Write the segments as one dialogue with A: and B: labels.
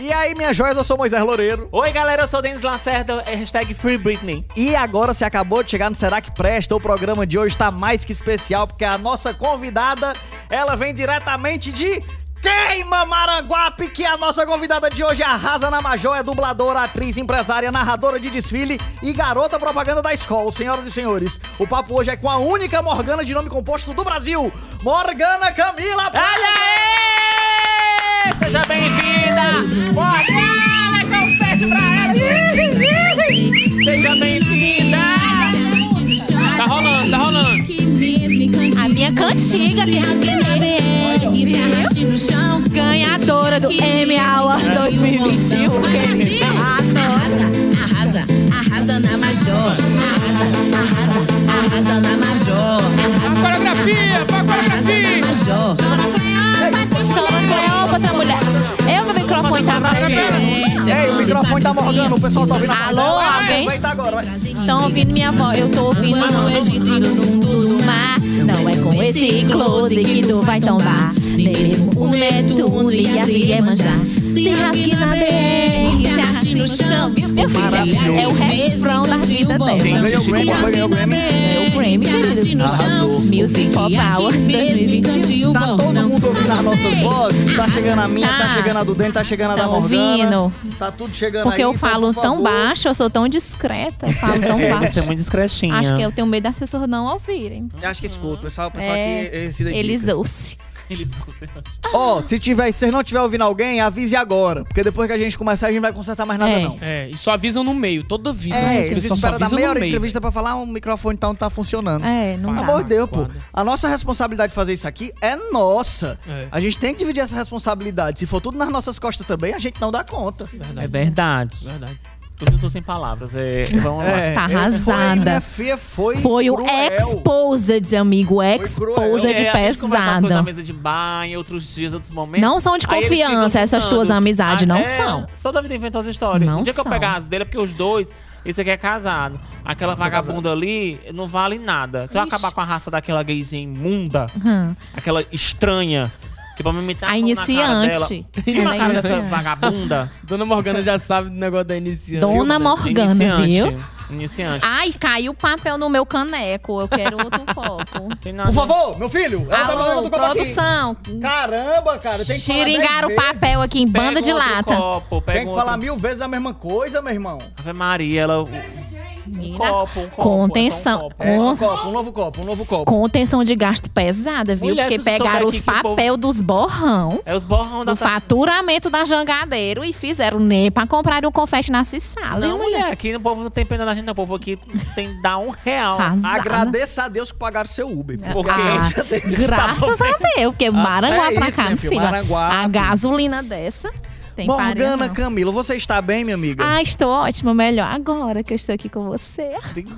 A: E aí, minhas joias, eu sou Moisés Loureiro.
B: Oi, galera, eu sou o Denis Lacerda, é hashtag Free Britney.
A: E agora você acabou de chegar no Será Que Presta, o programa de hoje tá mais que especial, porque a nossa convidada, ela vem diretamente de Queima Maranguape, que a nossa convidada de hoje arrasa na Major, é dubladora, atriz, empresária, narradora de desfile e garota propaganda da escola. Senhoras e senhores, o papo hoje é com a única Morgana de nome composto do Brasil, Morgana Camila.
B: Olha aí! Seja bem-vinda! Morgana, confete pra ela! Seja bem-vinda! Tá rolando, tá rolando.
C: A minha cantiga tem Ganhadora do M Award 2021.
D: Arrasa, arrasa, arrasa na Major. Arrasa, arrasa, arrasa na Major.
B: A coreografia, a coreografia!
D: Major.
C: Chama Cleópatra, mulher. Eu, meu microfone tá aparecendo.
A: Ei, o microfone tá Morgana, o pessoal tá ouvindo
C: Alô, alguém? Estão ouvindo minha voz? Eu tô ouvindo
D: no.
C: Não é com esse close que tu vai tombar. Mesmo o Netuno e a Iemanjá. Se rasgue na BR, se arraste no chão. Meu filho, é o refrão da vida dela.
A: Sim, ganhou o Grammy, foi ganhou o Grammy.
C: Ganhou o Grammy, querido.
A: Arrasou.
C: Music Pop Awards 2021.
A: Tá todo mundo ouvindo as nossas vozes? Tá chegando a minha, tá
C: Tá.
A: chegando a do Dente, tá chegando a da
C: Tão
A: Morgana.
C: ouvindo?
A: Tá tudo chegando
C: Porque eu falo tão baixo, eu sou tão discreta, eu falo tão
B: É,
C: baixo.
B: você é muito discretinha.
C: Acho que eu tenho medo das pessoas não ouvirem.
A: Acho que escuta, o pessoal, o pessoal
C: É,
A: aqui se dedica.
C: Eles ouçam.
B: Eles...
A: Ó, se tiver, se vocês não tiver ouvindo alguém, avise agora. Porque depois que a gente começar, a gente não vai consertar mais nada,
C: É.
A: não.
E: É, e só avisam no meio, toda vida.
A: É,
E: Eles
A: eles
E: só
A: esperam dar meia hora de entrevista pra falar, o microfone tá, não tá funcionando.
C: É, não
E: Pelo
C: dá.
A: Amor de Deus, pô. A nossa responsabilidade de fazer isso aqui é nossa.
E: É.
A: A gente tem que dividir essa responsabilidade. Se for tudo nas nossas costas também, a gente não dá conta.
B: É verdade.
E: Verdade.
B: Eu tô sem palavras. É, vamos lá.
A: É,
C: Tá
A: é, Foi,
C: arrasada.
A: minha filha, foi
C: Foi o. Exposed, amigo. Exposed
B: É, na
C: pesada.
B: mesa de bar, em outros dias, outros momentos.
C: Não são de confiança, essas tuas amizades, não
B: é,
C: são.
B: Toda vida inventa as histórias.
C: Não
B: o dia que eu
C: são.
B: pegar as dele é porque os dois, esse aqui é casado. Aquela vagabunda ali não vale nada. Se eu
C: Ixi.
B: acabar com a raça daquela gayzinha imunda,
C: Hum.
B: aquela estranha, me imitar
C: A iniciante.
B: Ela
C: é
B: cara dessa
C: iniciante.
B: vagabunda.
E: Dona Morgana já sabe do negócio da iniciante.
C: Dona Morgana,
B: iniciante.
C: viu?
B: Iniciante.
C: Ai, caiu o papel no meu caneco. Eu quero outro copo.
A: Por favor, meu filho. Ela tá mandando
C: Alô,
A: outro copo aqui.
C: produção.
A: Caramba, cara, tem que falar
C: Xiringaram o papel aqui em
B: Pega
C: banda de
B: outro
C: lata.
B: Copo, pega
A: Tem que
B: outro-
A: falar mil vezes a mesma coisa, meu irmão.
B: Ave Maria, ela. Um
C: Menina,
B: copo, um copo.
C: contenção.
B: é um copo.
A: É,
C: Com-
A: um copo, um novo copo, um novo copo.
C: Contenção de gasto pesada, viu?
B: Mulher,
C: Porque pegaram os
B: o povo-
C: papel dos borrão.
B: É os borrão da
C: do faturamento da Jangadeiro e fizeram nem pra comprar um confete na Cissala.
B: Não,
C: hein, mulher.
B: mulher, aqui o povo não tem pena da gente, não. O povo aqui tem que dar um real.
C: Arrasada.
A: Agradeça a Deus que pagaram seu Uber.
B: Porque-
C: Ah, graças a Deus, porque Maranguá pra
A: isso,
C: cá,
A: né,
C: meu
A: filho?
C: filho.
A: Maranguá.
C: A gasolina dessa tem
A: Morgana. Camila, você está bem, minha amiga?
C: Ah, estou ótima, melhor agora que eu estou aqui com você.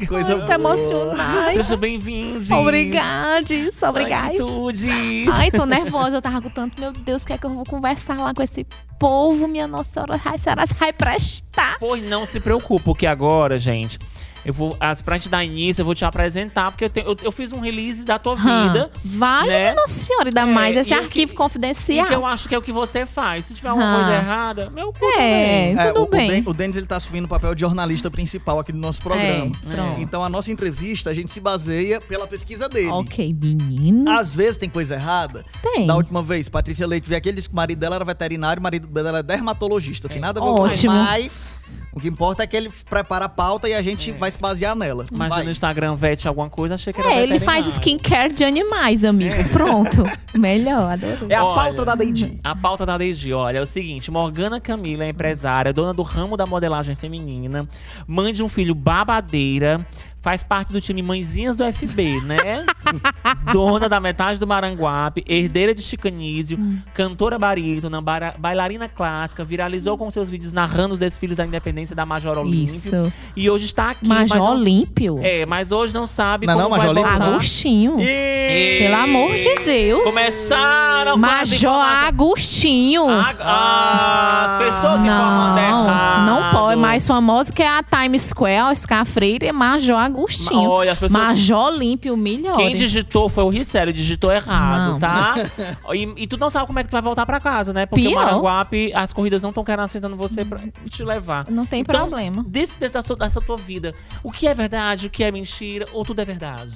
A: Coisa
C: Muito emocionada.
B: Seja bem-vindo.
C: Obrigados, obrigada.
B: Saudades.
C: Ai, tô nervosa, eu tava com tanto, meu Deus, o que é que eu vou conversar lá com esse povo, minha Nossa Senhora? Ai, será que vai prestar?
B: Pois não se preocupe, porque agora, gente, eu vou. As, pra gente dar início, eu vou te apresentar, porque eu, tenho- eu, eu fiz um release da tua vida.
C: Hum, Vale,
B: né?
C: Nossa Senhora, ainda
B: É,
C: mais esse arquivo
B: que-
C: confidencial.
B: que eu acho que é o que você faz. Se tiver alguma
C: Ah.
B: coisa errada, meu cu
C: É,
B: também.
C: tudo
A: o,
C: bem.
A: O, Den- ele tá assumindo o papel de jornalista principal aqui do nosso programa.
C: É.
A: Então a nossa entrevista a gente se baseia pela pesquisa dele.
C: Ok, menino.
A: Às vezes tem coisa errada.
C: Tem.
A: Da última vez, Patrícia Leite veio aqui, ele disse que o marido dela era veterinário, o marido dela é dermatologista. Tem nada a ver com
C: Ótimo.
A: Mas o que importa é que ele prepara a pauta e a gente vai se basear nela.
B: Mas
A: Vai.
B: no Instagram vete alguma coisa, achei que era
C: É, ele faz skincare de animais, amigo. Pronto. Melhor, adorei.
A: É a
B: Olha,
A: pauta da Deidi.
B: A pauta da Deidi, olha, é o seguinte: Morgana Camila é empresária, dona do ramo da modelagem feminina, mãe de um filho babadeira, faz parte do time Mãezinhas do FB, né? dona da metade do Maranguape, herdeira de Chicanísio, cantora barítona, bailarina clássica, viralizou com seus vídeos narrando os desfiles da independência da Major Olímpio.
C: Isso.
B: E hoje está aqui. mas
C: Major
B: não-
C: Olímpio.
B: É, mas hoje não sabe
A: Não,
B: como
A: não,
B: vai
A: Major Olímpio
B: voltar.
C: Agostinho.
B: E-
C: Pelo amor de Deus.
B: Começaram
C: Major Agostinho.
B: Ah, ah, as pessoas informando
C: não,
B: errado.
C: não pode. mais famosa, que é a Times Square, Oscar Freire e Major Agostinho.
B: Ma- olha, as pessoas-
C: Major Olímpio, o melhor.
B: Quem digitou foi o Rissério, digitou errado,
C: Não.
B: tá? E, e tu não sabe como é que tu vai voltar pra casa, né? Porque
C: Pior.
B: o Maranguape, as corridas não estão querendo aceitando você pra te levar.
C: Não tem
B: Então,
C: problema.
B: Desse, dessa, dessa tua vida, o que é verdade, o que é mentira, ou tudo é verdade?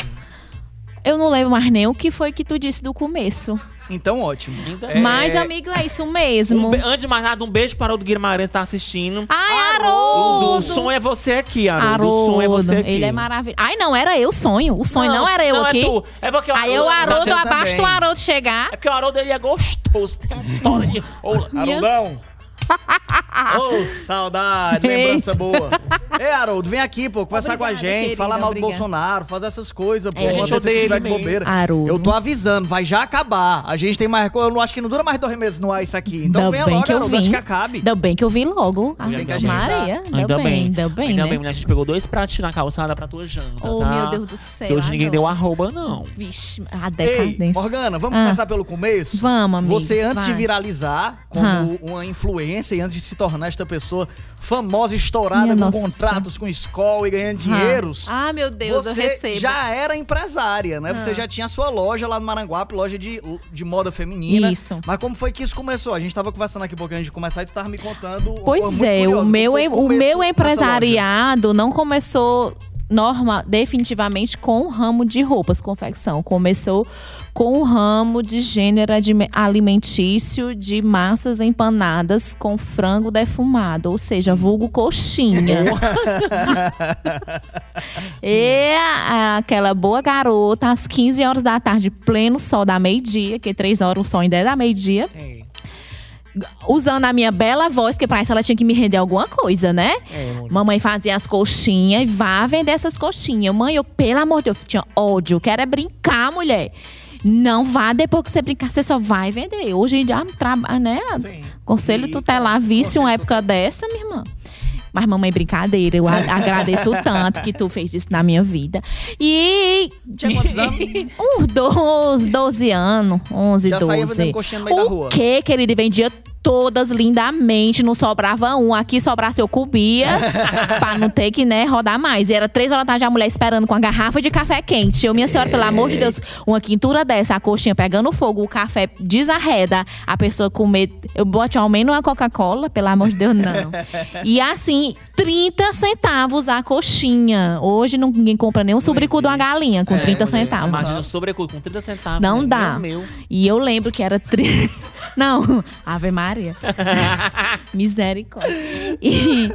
C: Eu não lembro mais nem o que foi que tu disse do começo.
A: Então, ótimo.
B: Ainda-
C: Mas, amigo, é isso mesmo.
B: Um be- antes de mais nada, um beijo para o do Guimarães que tá assistindo.
C: Ai,
B: O
C: Haroldo!
B: do som é você aqui, Haroldo. O som é você aqui.
C: ele é maravilhoso. Ai, não, era eu sonho. O sonho não, era eu
B: não
C: aqui.
B: É, tu. é porque o
C: Aí o Haroldo, abaixo do. Haroldo chegar.
B: É porque o Haroldo ele é gostoso. Tem de. Haroldão.
A: Ô, saudade, lembrança boa. Ei, Haroldo, vem aqui, pô, conversar com a
C: Obrigada,
A: gente,
C: querida,
A: falar mal do
C: obrigada.
A: Bolsonaro, fazer essas coisas, pô.
B: É, a gente odeia
A: que tiver
B: ele
A: de
B: mesmo.
A: bobeira.
C: Haroldo.
A: Eu tô avisando, vai já acabar. A gente tem mais. Eu não acho que não dura mais dois meses no ar isso aqui. Então
C: Ainda
A: venha
C: bem
A: logo,
C: que eu
A: Haroldo, antes
C: vim.
A: que acabe.
C: Ainda bem que eu vi logo. Ah,
A: Tem que.
C: Maria, ainda,
B: Ainda
C: bem,
B: bem.
C: ainda bem,
B: Ainda
C: né?
B: bem, mulher. A gente pegou dois pratos na calçada pra tua janta,
C: Oh,
B: tá?
C: meu Deus do céu.
B: Hoje ninguém deu arroba, não.
C: Vixe, a
A: Ei,
C: decadência.
A: Morgana, vamos
C: Ah.
A: começar pelo começo?
C: Vamos, amigo,
A: Você, antes de viralizar como
C: Ah.
A: uma influência e antes de se tornar esta pessoa famosa, estourada,
C: Minha
A: com
C: nossa
A: contratos com escola e ganhando dinheiros.
C: Ah, meu Deus,
A: você
C: eu recebo. Ah.
A: já era empresária, né? Você já tinha a sua loja lá no Maranguape, loja de, de moda feminina.
C: Isso.
A: Mas como foi que isso começou? A gente tava conversando aqui um pouquinho antes de começar e tu tava me contando.
C: Pois é,
A: curiosa.
C: o meu,
A: o
C: o meu empresariado não começou norma, definitivamente com o ramo de roupas, confecção. Começou com o ramo de gênero alimentício de massas empanadas com frango defumado, ou seja, vulgo coxinha. e a- aquela boa garota, às 15 horas da tarde, pleno sol da meio-dia, que 3 horas o sol ainda é da meio-dia,
B: É,
C: usando a minha bela voz, que pra isso ela tinha que me render alguma coisa, né?
B: é.
C: Mamãe fazia as coxinhas e vá vender essas coxinhas. Mãe, eu, pelo amor de Deus, tinha ódio. Eu quero é brincar, mulher. Não vá depois que você brincar, você só vai vender. Hoje em dia, trabalha, né?
A: Sim.
C: Conselho
A: E-
C: tutelar, visse uma época dessa, minha irmã. Mas, mamãe, brincadeira. Eu agradeço tanto que tu fez isso na minha vida. E
A: Tinha quantos anos?
C: uns 12, 12 anos, 11,
A: Já
C: 12.
A: saía coxinha no meio da
C: o
A: rua.
C: que, querido? Vendia todas lindamente, não sobrava um. Aqui sobrasse eu comia, pra não ter que, né, rodar mais. E era três horas da tarde a mulher esperando com a garrafa de café quente. Eu, minha senhora, pelo amor de Deus, uma quintura dessa, a coxinha pegando fogo, o café desarreda, a pessoa comer. Eu bote ao menos uma Coca-Cola, pelo amor de Deus, não. E assim, 30 centavos a coxinha. Hoje ninguém compra nem um sobrecu de uma galinha com
A: É,
C: 30
A: mulher,
C: centavos.
B: Imagina o sobrecu com 30 centavos.
C: Não
B: né?
C: dá.
B: Meu, meu.
C: E eu lembro que era. Tri... Não, Ave Maria. Misericórdia. E.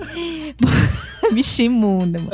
C: Bicho imunda, mano.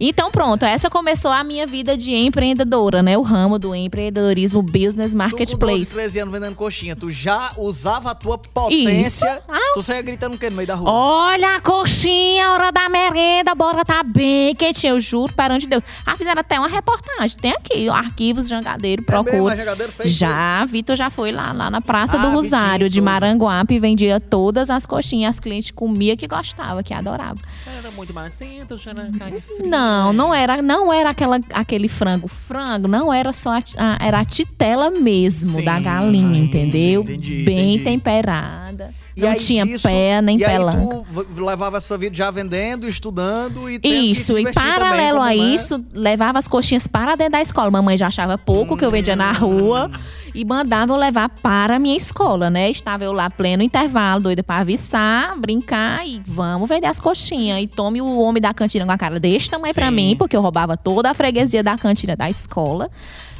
C: Então, pronto, essa começou a minha vida de empreendedora, né? O ramo do empreendedorismo business
A: Tu com 12,
C: marketplace.
A: 13 anos vendendo coxinha, tu já usava a tua potência. Tu saía gritando o quê no meio da rua?
C: Olha a coxinha, hora da merenda, bora tá bem quentinha, eu juro, perante Deus. Ah, fizeram até uma reportagem, tem aqui, arquivos Jangadeiro,
A: É mesmo,
C: procura.
A: a Jangadeiro fez
C: Já, Vitor já foi lá, lá na Praça
A: Ah,
C: do Rosário de. Maranguape e vendia todas as coxinhas. As clientes comiam que gostava, que adorava.
B: Era muito macenta, tinha carne fria.
C: Não, não era, não era aquela, aquele frango. Frango não era só a, a- era a titela mesmo
A: Sim,
C: da galinha, entendeu?
A: entendi,
C: Bem
A: entendi.
C: temperada.
A: E
C: não tinha
A: disso-
C: pé nem
A: e
C: pelanca.
A: tu levava essa vida já vendendo, estudando e
C: Isso, e
A: também,
C: paralelo
A: como,
C: a isso, levava as coxinhas para dentro da escola. Mamãe já achava pouco que eu vendia na rua e mandava eu levar para a minha escola, né? Estava eu lá pleno intervalo, doida para avisar, brincar e vamos vender as coxinhas. E tome o homem da cantina com a cara desse tamanho para mim, porque eu roubava toda a freguesia da cantina da escola.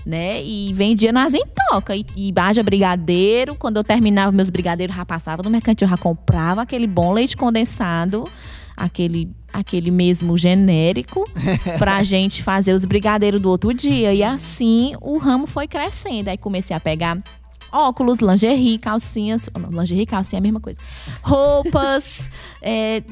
C: Né? E vendia nas intoca. E, e haja brigadeiro. Quando eu terminava meus brigadeiros, já passava no mercantil, já comprava aquele bom leite condensado aquele, aquele mesmo genérico pra gente fazer os brigadeiros do outro dia. E assim o ramo foi crescendo. Aí comecei a pegar óculos, lingerie, calcinhas. Não, lingerie e calcinha é a mesma coisa. Roupas. é,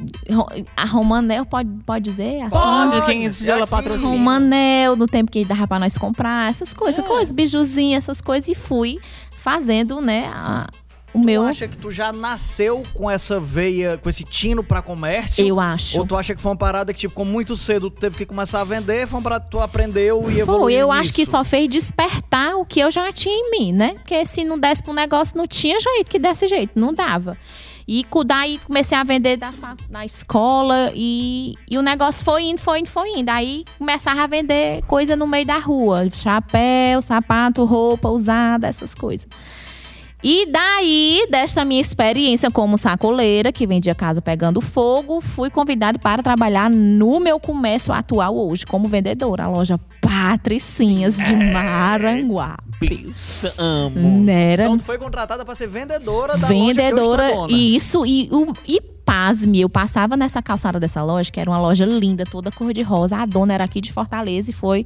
C: a Romanel, pode, pode dizer?
B: Pode, quem
A: é
B: ela patrocina.
C: Romanel, no tempo que dava pra nós comprar, essas coisas, coisas, bijuzinhos, essas coisas. E fui fazendo, né, a- o
A: Tu
C: meu...
A: acha que tu já nasceu com essa veia, com esse tino pra comércio?
C: Eu acho.
A: Ou tu acha que foi uma parada que, tipo, com muito cedo tu teve que começar a vender, foi uma parada que tu aprendeu e evoluiu
C: Foi, eu
A: nisso?
C: acho que só fez despertar o que eu já tinha em mim, né? Porque se não desse pro negócio, não tinha jeito que desse jeito, não dava. E daí comecei a vender da na escola e, e o negócio foi indo, foi indo, foi indo. Aí começava a vender coisa no meio da rua. Chapéu, sapato, roupa usada, essas coisas. E daí, desta minha experiência como sacoleira, que vendia casa pegando fogo, fui convidada para trabalhar no meu comércio atual hoje, como vendedora, a loja Patricinhas de Maranguá.
B: Bicho, amo.
C: Nera
A: Então tu foi contratada pra ser vendedora da loja que hoje tu é
C: vendedora
A: dona.
C: isso e o e pasme, eu passava nessa calçada dessa loja, que era uma loja linda, toda cor de rosa. A dona era aqui de Fortaleza e foi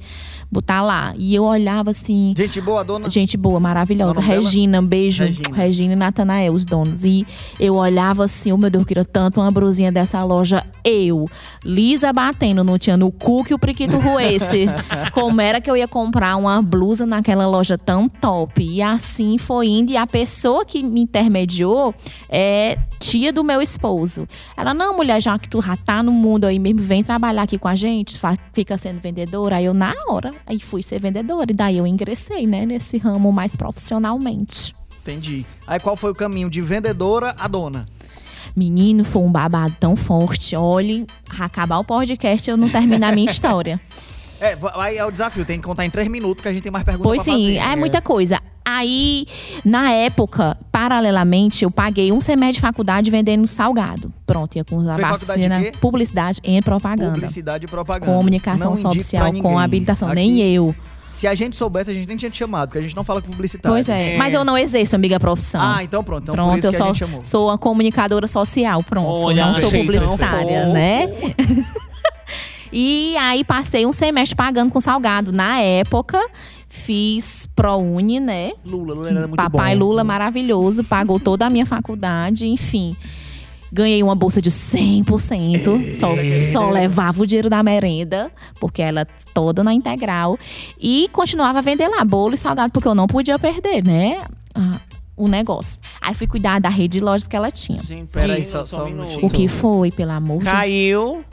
C: botar lá. E eu olhava assim,
A: Gente boa, dona.
C: Gente boa, maravilhosa.
A: Dela?
C: Regina, beijo.
A: Regina.
C: Regina. e Natanael, os donos. E eu olhava assim, oh meu Deus, eu queria tanto uma brusinha dessa loja. Eu, Lisa batendo, não tinha no cu que o priquito roesse. Como era que eu ia comprar uma blusa naquela loja tão top? E assim foi indo. E a pessoa que me intermediou é tia do meu esposo. Ela, não, mulher, já que tu já tá no mundo aí mesmo, vem trabalhar aqui com a gente, fica sendo vendedora. Aí eu, na hora, aí fui ser vendedora. E daí eu ingressei, né, nesse ramo mais profissionalmente.
A: Entendi. Aí qual foi o caminho de vendedora a dona?
C: Menino, foi um babado tão forte. Olhe, acabar o podcast eu não terminar a minha história.
A: É, va- aí é o desafio, tem que contar em três minutos que a gente tem mais perguntas
C: Pois sim,
A: fazer.
C: é muita coisa. Aí, na época, paralelamente, eu paguei um semestre de faculdade vendendo salgado. Pronto, ia com a
A: Foi
C: vacina, publicidade e propaganda.
A: Publicidade e propaganda.
C: Comunicação social com habilitação.
A: Aqui,
C: Nem eu.
A: Se a gente soubesse, a gente nem tinha te chamado, porque a gente não fala com publicitário.
C: Pois é.
B: É.
C: Mas eu não exerço, amiga, a profissão.
A: Ah, então pronto. Então por
C: Pronto,
A: isso
C: eu
A: que a
C: sou,
A: gente chamou.
C: sou uma comunicadora social, pronto.
B: Olha,
C: não sou publicitária, né? e aí passei um semestre pagando com salgado. Na época, fiz ProUni, né?
B: Lula, Lula era muito
C: Papai
B: bom.
C: Lula maravilhoso, pagou toda a minha faculdade, enfim. Ganhei uma bolsa de 100%, só, só levava o dinheiro da merenda, porque ela toda na integral. E continuava a vender lá bolo e salgado, porque eu não podia perder, né? ah, o negócio. Aí fui cuidar da rede de lojas que ela tinha.
B: Gente,
A: Peraí,
B: só,
A: só- um minutinho.
C: O que foi, pelo amor de Deus?
B: Caiu.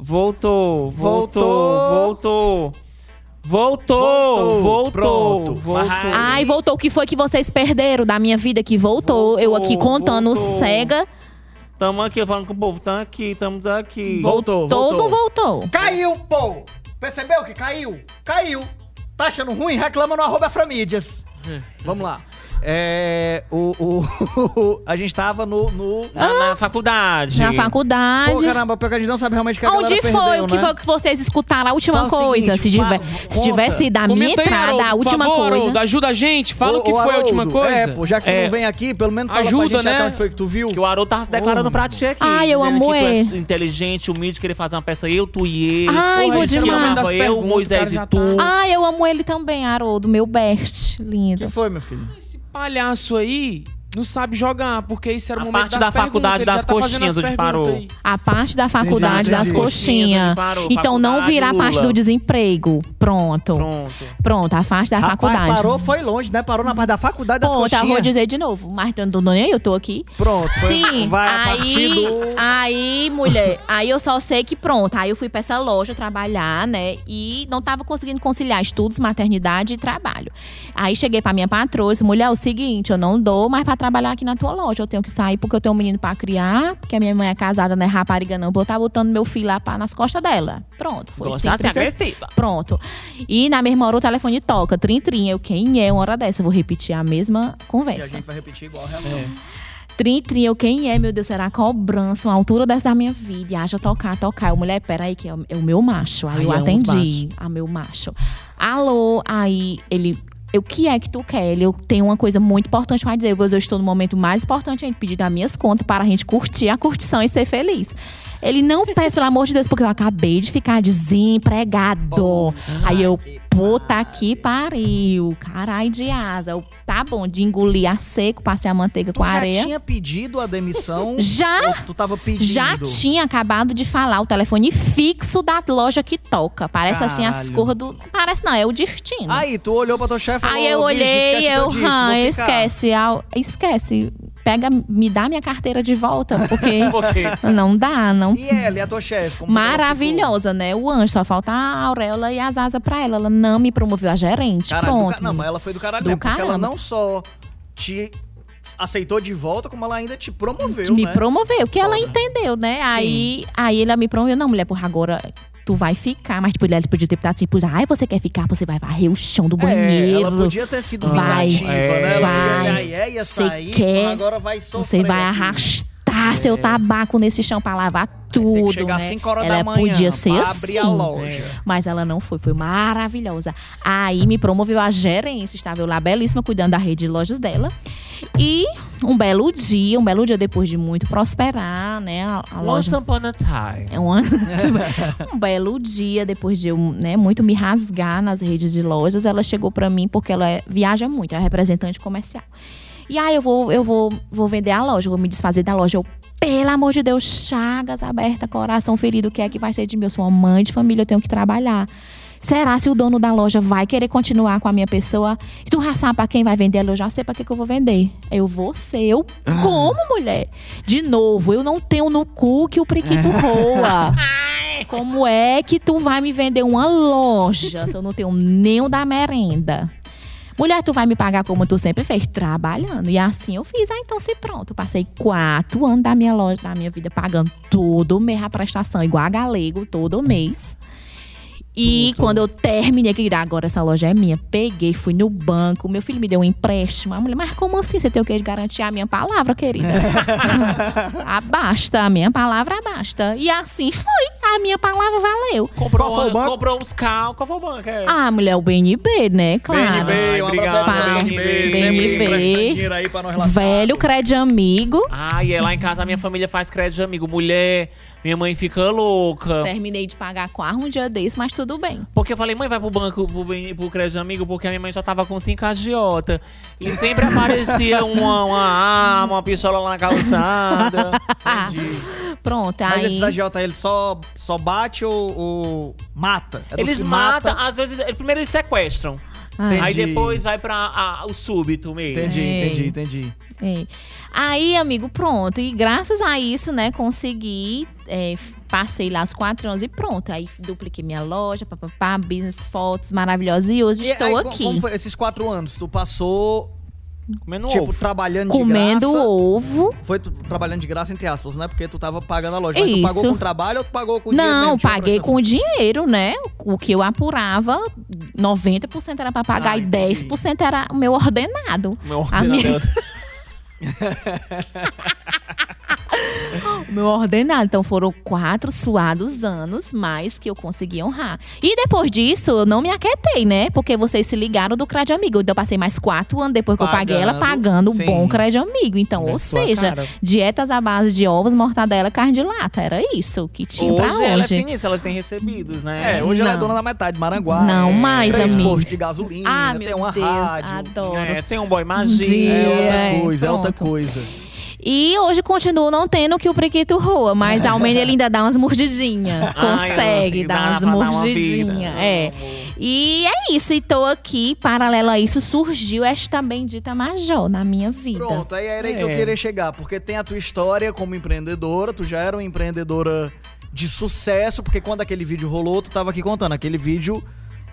B: Voltou, voltou,
A: Voltou.
B: voltou. Voltou,
A: Voltou.
B: voltou,
A: Pronto.
B: voltou.
C: Ai, voltou. O que foi que vocês perderam da minha vida que voltou? eu aqui
B: Voltou,
C: contando
B: voltou.
C: cega.
B: Tamo aqui falando com o povo, tamo aqui, estamos aqui.
A: Voltou,
C: Todo
A: voltou.
C: voltou.
A: Caiu, pô! Percebeu que caiu? Caiu. Tá achando ruim? Reclama no arroba Framídias. Vamos lá. É, o, o, a gente tava no... no...
B: Na, na faculdade.
C: Na faculdade.
A: Pô, caramba, porque a gente não sabe realmente o que a
C: Onde
A: galera
C: foi?
A: perdeu,
C: o que
A: né?
C: foi que vocês escutaram? A última
A: Fala o
C: coisa.
A: seguinte,
C: se, tiver, se tivesse da minha
E: Comenta aí,
C: entrada,
E: Haroldo,
C: a
E: por
C: última
E: favor,
C: coisa.
E: Haroldo, ajuda a gente. Fala
A: Ô,
E: o que foi a última
A: Haroldo,
E: coisa.
A: É, pô, já que tu
B: É.
A: não vem aqui, pelo menos fala
E: Ajuda,
A: pra gente
E: né?
A: até onde foi que tu viu.
B: Que o Haroldo tava se declarando pra ti aqui.
C: Ai, eu amo
B: que tu
C: ele.
B: é inteligente, humilde, querer fazer uma peça eu, tu e ele.
C: Ai, vou
B: que
C: demais.
B: eu, Moisés
E: o
B: e tu.
E: tá-
C: Ah, eu amo ele também, Haroldo, meu best. Lindo.
A: que foi, meu filho?
E: Palhaço aí não sabe jogar, porque isso era o
B: A
E: momento
B: parte
E: das
B: da faculdade das
E: tá
B: coxinhas,
E: as
B: onde parou.
E: aí.
C: A parte da faculdade
A: Entendi,
C: das
A: entendi.
C: coxinhas.
B: Parou,
C: Então não virar a parte do desemprego. Pronto. Pronto,
B: Pronto.
C: a parte da
A: Rapaz,
C: faculdade.
A: parou, foi longe, né? Parou na parte da faculdade das
C: Pronto, eu
A: coxinhas.
C: vou dizer de novo. Mas não tô nem aí, eu tô aqui.
A: Pronto.
C: Sim,
A: Vai
C: aí,
A: do...
C: aí, mulher, aí eu só sei que pronto, aí eu fui pra essa loja trabalhar, né, e não tava conseguindo conciliar estudos, maternidade e trabalho. Aí cheguei pra minha patroa e disse, mulher, é o seguinte, eu não dou mais pra trabalhar aqui na tua loja, eu tenho que sair porque eu tenho um menino pra criar, porque a minha mãe é casada, não é rapariga não, vou estar botando meu filho lá pra, nas costas dela. Pronto, foi
B: Gosta de
C: simples
B: ser
C: assim.
B: agressiva.
C: Pronto. E na mesma hora o telefone toca, trim, trim, eu, quem é uma hora dessa? Eu vou repetir a mesma
A: E a
C: conversa.
A: gente vai repetir igual a reação.
C: Trim, trim, eu quem é, meu Deus, será a cobrança, uma altura dessa da minha vida. E haja tocar, tocar. Eu, mulher, peraí, que é o, é o meu macho. Aí
B: Ai,
C: eu
B: é
C: atendi a meu macho. Alô, aí ele. O que é que tu quer? Ele, eu tenho uma coisa muito importante pra dizer. Eu estou no momento mais importante ainda, pedir das minhas contas para a gente curtir a curtição e ser feliz. Ele não peça, pelo amor de Deus, porque eu acabei de ficar desempregado. Aí eu, puta que pariu, carai de asa. Eu, tá bom, de engolir a seco, passei a manteiga
A: Tu
C: com
A: já
C: areia.
A: tinha pedido a demissão?
C: Já?
A: Tu tava pedindo?
C: Já tinha acabado de falar o telefone fixo da loja que toca. Parece assim as
A: Caralho.
C: curras do. Parece não, é o destino.
A: Aí, tu olhou pra tua chefe e falou,
C: Aí eu
A: "Ô, bicho,
C: olhei, eu, eu
A: ficar."
C: esquece, esquece. Pega, me dá minha carteira de volta, porque não dá, não.
A: E ela, e a tua chefe? que ela
C: Maravilhosa, né? O anjo, só falta a auréola e as asas pra ela. Ela não me promoveu a gerente.
A: Caralho,
C: Pronto.
A: ca- Não, mas ela foi do caralho
C: Do
A: mesmo, porque ela não só te aceitou de volta, como ela ainda te promoveu,
C: me
A: né?
C: promoveu, porque ela
A: Foda.
C: entendeu, né? Aí, aí ela me promoveu, não, mulher, porra, agora tu vai ficar. Mas tipo, ele podia ter assim, pois, ai, você quer ficar, você vai varrer o chão do
A: É,
C: banheiro.
A: ela podia ter sido
C: Vai,
A: vingativa,
B: é,
A: né? Ela
C: vai.
A: é, ia
C: Você
A: sair,
C: quer,
A: agora vai sofrer
C: Você vai
A: aqui.
C: arrastar seu tabaco nesse chão pra lavar tudo,
A: Tem
C: né?
A: 5 horas
C: ela
A: da manhã
C: podia ser
A: pra
C: assim.
A: abrir a loja.
C: Mas ela não foi, foi maravilhosa. Aí me promoveu a gerência, estava eu lá belíssima, cuidando da rede de lojas dela. E um belo dia, um belo dia depois de muito prosperar, né? A, a
B: Once
C: loja.
B: upon a time.
C: É um, um belo dia, depois de eu né, muito me rasgar nas redes de lojas, ela chegou pra mim porque ela é- viaja muito, é representante comercial. E aí eu vou, eu vou, vou vender a loja, vou me desfazer da loja. Eu, pelo amor de Deus, chagas aberta, coração ferido, o que é que vai ser de mim? Eu sou uma mãe de família, eu tenho que trabalhar. Será se o dono da loja vai querer continuar com a minha pessoa? E tu sabe pra quem vai vender a loja? Eu já sei pra que, que eu vou vender. Eu vou ser. Eu como, mulher? De novo, eu não tenho no cu que o priquito roa. Como é que tu vai me vender uma loja se eu não tenho nem o da merenda? Mulher, tu vai me pagar como tu sempre fez, trabalhando. E assim eu fiz. Ah, então se pronto. Passei quatro anos da minha loja, da minha vida, pagando todo mês a prestação, igual a galego, todo mês. E quando eu terminei, que agora essa loja é minha, peguei, fui no banco, meu filho me deu um empréstimo. A mulher, mas como assim? Você tem o que de garantir a minha palavra, querida? abasta, a minha palavra abasta. E assim foi, a minha palavra valeu.
B: Comprou,
A: Qual foi o
B: uma-
A: banco?
B: comprou uns carros. Qual foi o banco? É.
C: Ah, mulher, o BNB, né? Claro.
A: BNB,
B: Obrigado,
A: pro
C: BNB,
A: BNB,
C: BNB.
A: aí pra nós.
C: Velho crédito amigo.
B: Ah, e é lá em casa a minha família faz crédito de amigo. Mulher, minha mãe fica louca.
C: Terminei de pagar quarto um dia desse, mas tudo bem.
B: Porque eu falei, mãe, vai pro banco, pro, pro crédito de amigo, porque a minha mãe já tava com cinco agiota. E sempre aparecia uma, uma arma, uma pistola lá na calçada.
C: Pronto,
A: Mas
C: aí.
A: esses agiota, ele só, só bate ou, ou mata? É
B: Eles matam,
A: mata?
B: às vezes, primeiro eles sequestram.
C: Ah,
B: Aí depois vai pra a- o súbito mesmo.
A: Entendi,
C: É.
A: entendi, entendi.
C: é. Aí, amigo, pronto. E graças a isso, né, consegui. é, passei lá os quatro anos e pronto. Aí dupliquei minha loja, papapá, business, fotos maravilhosas. E hoje
A: E
C: estou
A: aí,
C: aqui.
A: Como foi esses quatro anos? Tu passou,
B: Comendo
A: tipo,
B: ovo.
A: trabalhando de
C: Comendo
A: graça?
C: ovo.
A: Foi tu- trabalhando de graça, entre aspas, né? Porque tu tava pagando a loja. Mas tu
C: Isso.
A: pagou com trabalho ou tu pagou com dinheiro
C: Não, paguei com dinheiro, né? O que eu apurava, 90% era pra pagar
A: Ah,
C: e
A: entendi.
C: 10% era o meu ordenado.
B: Meu
C: A minha-
B: ordenador.
C: O meu ordenado. Então foram quatro suados anos mais que eu consegui honrar. E depois disso, eu não me aquietei, né? Porque vocês se ligaram do crédito amigo. Então eu passei mais quatro anos depois que eu paguei ela
A: Pagando,
C: pagando
A: sim.
C: bom crédito amigo. Então,
B: Na
C: ou
B: sua
C: seja,
B: cara.
C: dietas à base de ovos, mortadela, carne de lata. Era isso que tinha pra
B: Hoje ela é
C: hoje.
B: finíssima, elas têm recebidos, né?
A: É, hoje ela é
C: Não.
A: dona da metade, Maranguá.
C: Não
A: é,
C: mais,
A: três
C: amigo.
A: postos de gasolina,
C: ah,
A: tem uma
C: Deus,
A: rádio.
C: adoro.
B: É, tem um boy
C: Dia.
B: magia.
A: É outra
C: É,
A: coisa, é outra coisa.
C: E hoje continuo não tendo o que o prequito roa, mas ao menos ele ainda dá umas mordidinhas. Consegue
B: dá
C: dar umas mordidinhas. É. E é isso, e tô aqui, paralelo a isso, surgiu esta bendita Major na minha vida.
A: Pronto, aí era aí que eu
B: É.
A: queria chegar, porque tem a tua história como empreendedora, tu já era uma empreendedora de sucesso, porque quando aquele vídeo rolou, tu tava aqui contando, aquele vídeo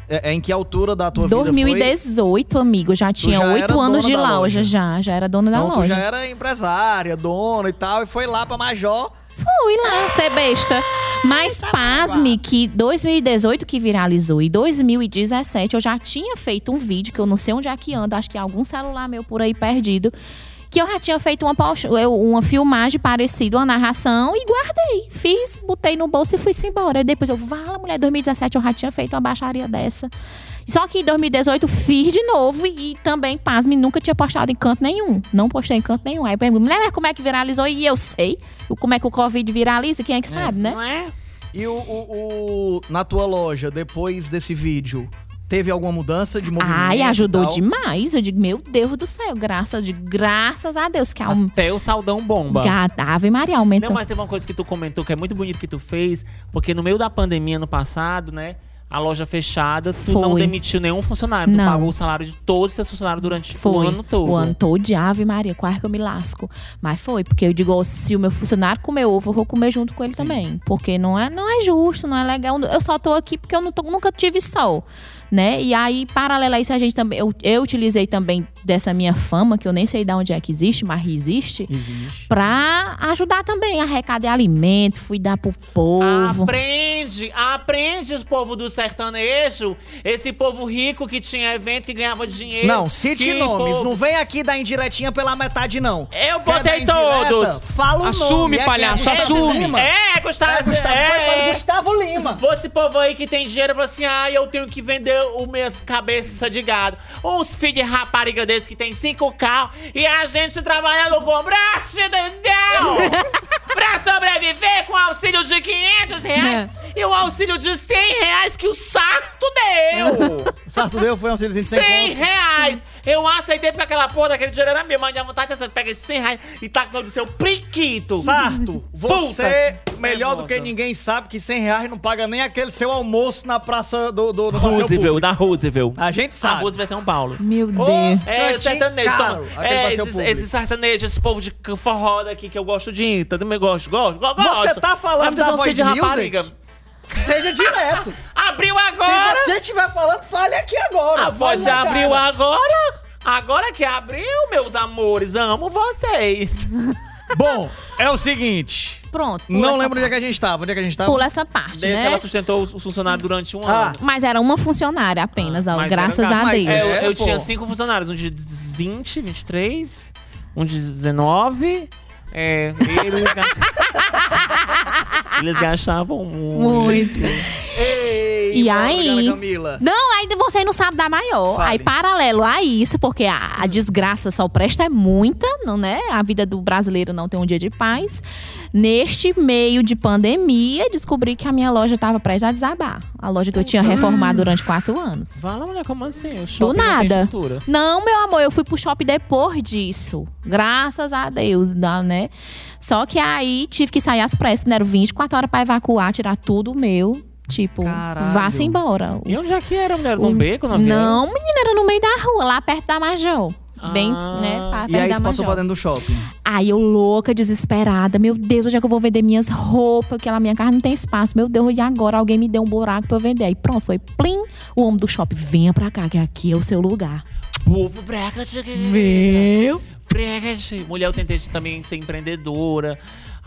A: é, é em que altura da tua vida foi?
C: 2018, amigo, já tinha oito anos de
A: da
C: loja, já, já era dona da
A: Então tu
C: loja.
A: já era empresária, dona e tal, e foi lá pra Major.
C: Fui lá ser besta. Mas pasme que 2018 que viralizou e 2017 eu já tinha feito um vídeo que eu não sei onde é que anda, acho que é algum celular meu por aí perdido. Que eu já tinha feito uma, uma filmagem parecida, uma narração, e guardei. Fiz, botei no bolso e fui embora. Aí depois eu, vala, mulher, 2017 eu já tinha feito uma baixaria dessa. Só que em 2018 fiz de novo e, e também, pasme, nunca tinha postado em canto nenhum. Não postei em canto nenhum. Aí eu pergunto, mulher, mas como é que viralizou? E eu sei o- como é que o Covid viraliza, quem é que sabe, né?
B: Não é?
A: E o, o- o- na tua loja, depois desse vídeo, teve alguma mudança de movimento?
C: Ai,
A: e
C: ajudou demais. Eu digo, meu Deus do céu, graças, de, graças a Deus que a um,
B: Até o saldão bomba.
C: Gata, Ave Maria aumentou.
B: Não, mas teve uma coisa que tu comentou que é muito bonito que tu fez, porque no meio da pandemia no passado, né? A loja fechada, tu não
C: Foi.
B: demitiu nenhum funcionário. Tu
C: Não.
B: pagou o salário de todos os teus funcionários durante
C: Foi.
B: o ano todo.
C: O ano todo de Ave Maria, quase que eu me lasco. Mas foi, porque eu digo, se o meu funcionário comer ovo, eu vou comer junto com ele também. Porque não é, não é justo, não é legal. Eu só tô aqui porque eu não tô- nunca tive sol. Né? E aí, paralelo a isso, a gente também. Eu, eu utilizei também dessa minha fama, que eu nem sei de onde é que existe, mas existe,
A: Existe.
C: pra ajudar também a arrecadar alimento, fui dar pro povo.
B: Aprende, aprende os povo do sertanejo. Esse povo rico que tinha evento, que ganhava dinheiro.
A: Não, cite
B: que
A: nomes.
B: povo-
A: Não vem aqui dar indiretinha pela metade, não.
B: Eu
A: Quer
B: botei todos.
A: Fala o
E: Assume,
A: nome. É
E: palhaço,
A: É Gustavo
E: assume.
A: Lima?
B: É, Gustavo.
A: É, Gustavo,
B: é.
A: foi, foi Gustavo Lima.
B: Esse povo aí que tem dinheiro falou assim: ah, eu tenho que vender os minhas cabeças de gado. Uns filhos de rapariga desses que tem cinco carros e a gente trabalhando com braço do céu pra sobreviver com auxílio de 500 reais e o auxílio de 100 reais que o Sarto deu.
A: Sarto deu, foi um auxílio de
B: 100
A: 100 conto.
B: reais! Eu aceitei porque aquela porra daquele dinheiro era minha. Mas minha vontade é você pega esses 100 reais e taca no seu priquito.
A: Sarto, você,
B: Puta
A: melhor do que ninguém, sabe que 100 reais não paga nem aquele seu almoço na praça do, do, do
B: Roosevelt, da Roosevelt.
A: A gente
B: A
A: sabe.
B: Roosevelt é São Paulo.
C: Meu Deus.
B: É,
A: Cantinho
B: sertanejo.
A: caro,
B: É, esses, esses sertanejos, esse povo de forró daqui que eu gosto de ir. Também gosto, gosto, gosto.
A: Você tá falando da
B: filhos de
A: Music?
B: rapariga.
A: Seja direto.
B: Abriu agora!
A: Se você estiver falando, fale aqui agora.
B: A voz abriu
A: cara.
B: agora! Agora que abriu, meus amores, amo vocês.
A: Bom, é o seguinte.
C: Pronto.
A: Não lembro onde é
C: parte.
A: que a gente tava. Onde é que a gente tava?
C: Pula essa parte,
B: Desde que
C: né?
B: ela sustentou os funcionários durante um
A: Ah,
B: ano.
C: Mas era uma funcionária apenas, ó,
B: Mas
C: graças
B: era-
C: a Deus.
B: É,
A: É,
B: eu, eu
A: pô.
B: tinha cinco funcionários, um de 20, 23, um de 19. É. eles gastavam muito.
A: Ei,
C: E aí?
A: Camila.
C: Não, aí você não sabe dar maior.
A: Fale.
C: Aí, paralelo a isso, porque a, a desgraça só presta é muita, não né? A vida do brasileiro não tem um dia de paz. Neste meio de pandemia, descobri que a minha loja estava prestes a desabar. A loja que eu tinha reformado durante quatro anos.
B: Fala, mulher, como assim? O
C: Do
B: shopping não
C: nada.
B: estrutura.
C: Não, meu amor, eu fui pro shopping depois disso. Graças a Deus, não, né? Só que aí tive que sair às pressas, né? Eram 24 horas pra evacuar, tirar tudo meu. Tipo, vá-se embora.
B: E
C: Os-
B: onde é que era, mulher? Num
C: o-
B: beco, na?
C: Não, menina, era no meio da rua, lá perto da Major. Bem,
B: Ah.
C: né?
A: E aí
C: da
A: tu passou
C: Major.
A: pra dentro do shopping.
C: Aí eu louca, desesperada. Meu Deus, onde é que eu vou vender minhas roupas? Que lá minha casa não tem espaço. Meu Deus, e agora? Alguém me deu um buraco pra eu vender. Aí pronto, foi plim. O homem do shopping, venha pra cá, que aqui é o seu lugar.
B: Povo bracket.
C: Meu.
B: Bracket. Mulher, eu tentei também ser empreendedora.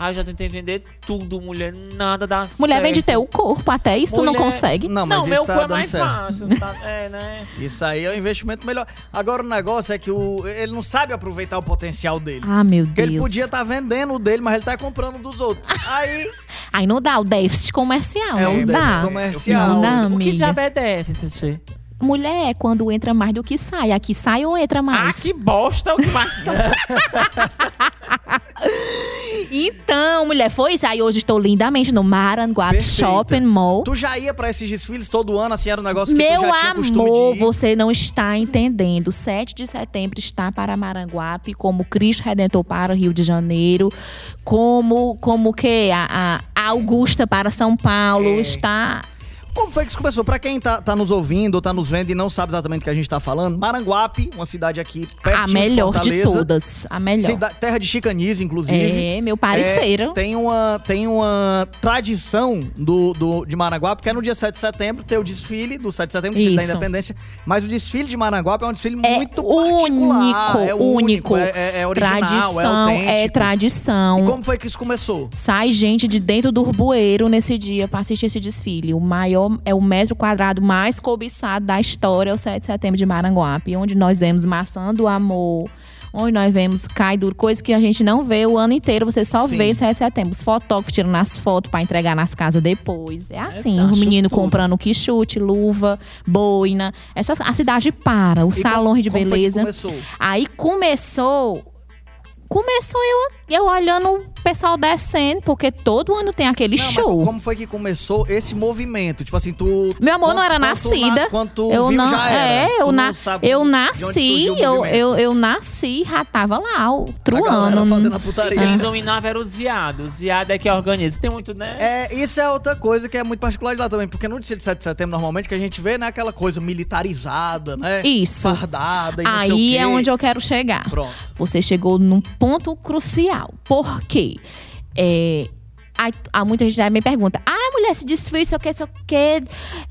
B: Ai, eu já tentei vender tudo, mulher. Nada dá certo.
C: Mulher vende teu corpo, até isso tu não
B: Mulher-
C: consegue.
A: Não, mas
B: Não,
A: isso
B: meu
A: tá
B: é
A: dando
B: mais
A: certo.
B: fácil. tá- é, né?
A: Isso aí é um investimento melhor. Agora o negócio é que o, ele não sabe aproveitar o potencial dele.
C: Ah, meu
A: Porque
C: Deus.
A: ele podia estar vendendo o dele, mas ele tá comprando o dos outros. Aí
C: Aí não dá o déficit comercial,
A: É
C: não
A: o
C: dá.
A: déficit comercial.
C: Não dá,
B: O que diabo é déficit?
C: Mulher é quando entra mais do que sai. Aqui sai ou entra
B: Ah,
C: mais.
B: que bosta! O que mais...
C: Então, mulher, foi isso. Aí hoje estou lindamente no Maranguape
A: Perfeita.
C: Shopping Mall.
A: tu já ia pra esses desfiles todo ano, assim, era um negócio que
C: Meu
A: tu já tinha costume
C: amor,
A: de ir.
C: você não está entendendo. 7 de setembro está para Maranguape, como Cristo Redentor para o Rio de Janeiro, como como que a, a Augusta para São Paulo
B: É.
C: está.
A: Como foi que isso começou? Pra quem tá, tá nos ouvindo ou tá nos vendo e não sabe exatamente o que a gente tá falando, Maranguape, uma cidade aqui pertinho
C: A melhor de
A: Fortaleza.
C: todas. A melhor.
A: Cida- terra de chicanize, inclusive.
C: É, meu parceiro.
A: É, tem, uma, tem uma tradição do, do, de Maranguape, que é no dia 7 de setembro, tem o desfile do 7 de setembro, desfile da independência. Mas o desfile de Maranguape é um desfile
C: É
A: muito
C: único.
A: É
C: único.
A: É, é, é original,
C: tradição,
A: é autêntico.
C: é tradição.
A: E como foi que isso começou?
C: Sai gente de dentro do urbueiro nesse dia pra assistir esse desfile. O maior é o metro quadrado mais cobiçado da história, é o 7 de setembro de Maranguape, onde nós vemos maçã do amor, onde nós vemos cai duro, coisa que a gente não vê o ano inteiro, você só
A: Sim.
C: vê no 7 de setembro. Os fotógrafos tiram as fotos pra entregar nas casas depois. É assim,
B: acho
C: os meninos
B: tudo.
C: comprando quichute, luva, boina. Essa, a cidade para, os
A: E como-
C: salões de
A: como que
C: beleza.
A: começou?
C: Aí começou. Começou eu, eu olhando o pessoal descendo, porque todo ano tem aquele
A: Não, mas
C: show.
A: como foi que começou esse movimento? Tipo assim, tu.
C: Meu amor, não era
A: quando tu
C: nascida.
A: na- Quando tu
C: eu
A: viu,
C: não,
A: já era.
C: é, eu,
A: Tu
C: na, eu nasci, eu, eu, eu nasci, já tava lá, o truano.
A: fazendo a putaria.
B: Quem dominava eram os viados. Os viados é que organiza. Tem muito, né?
A: É, isso é outra coisa que é muito particular de lá também, porque no dia de 7 de setembro, normalmente, que a gente vê, né, aquela coisa militarizada, né?
C: Isso.
A: Fardada e não sei o
C: Aí
A: quê.
C: é onde eu quero chegar.
A: Pronto.
C: Você chegou num ponto crucial. Por quê? É, há, muita gente me pergunta: Ah, mulher, desfile, sei o que, sei o que.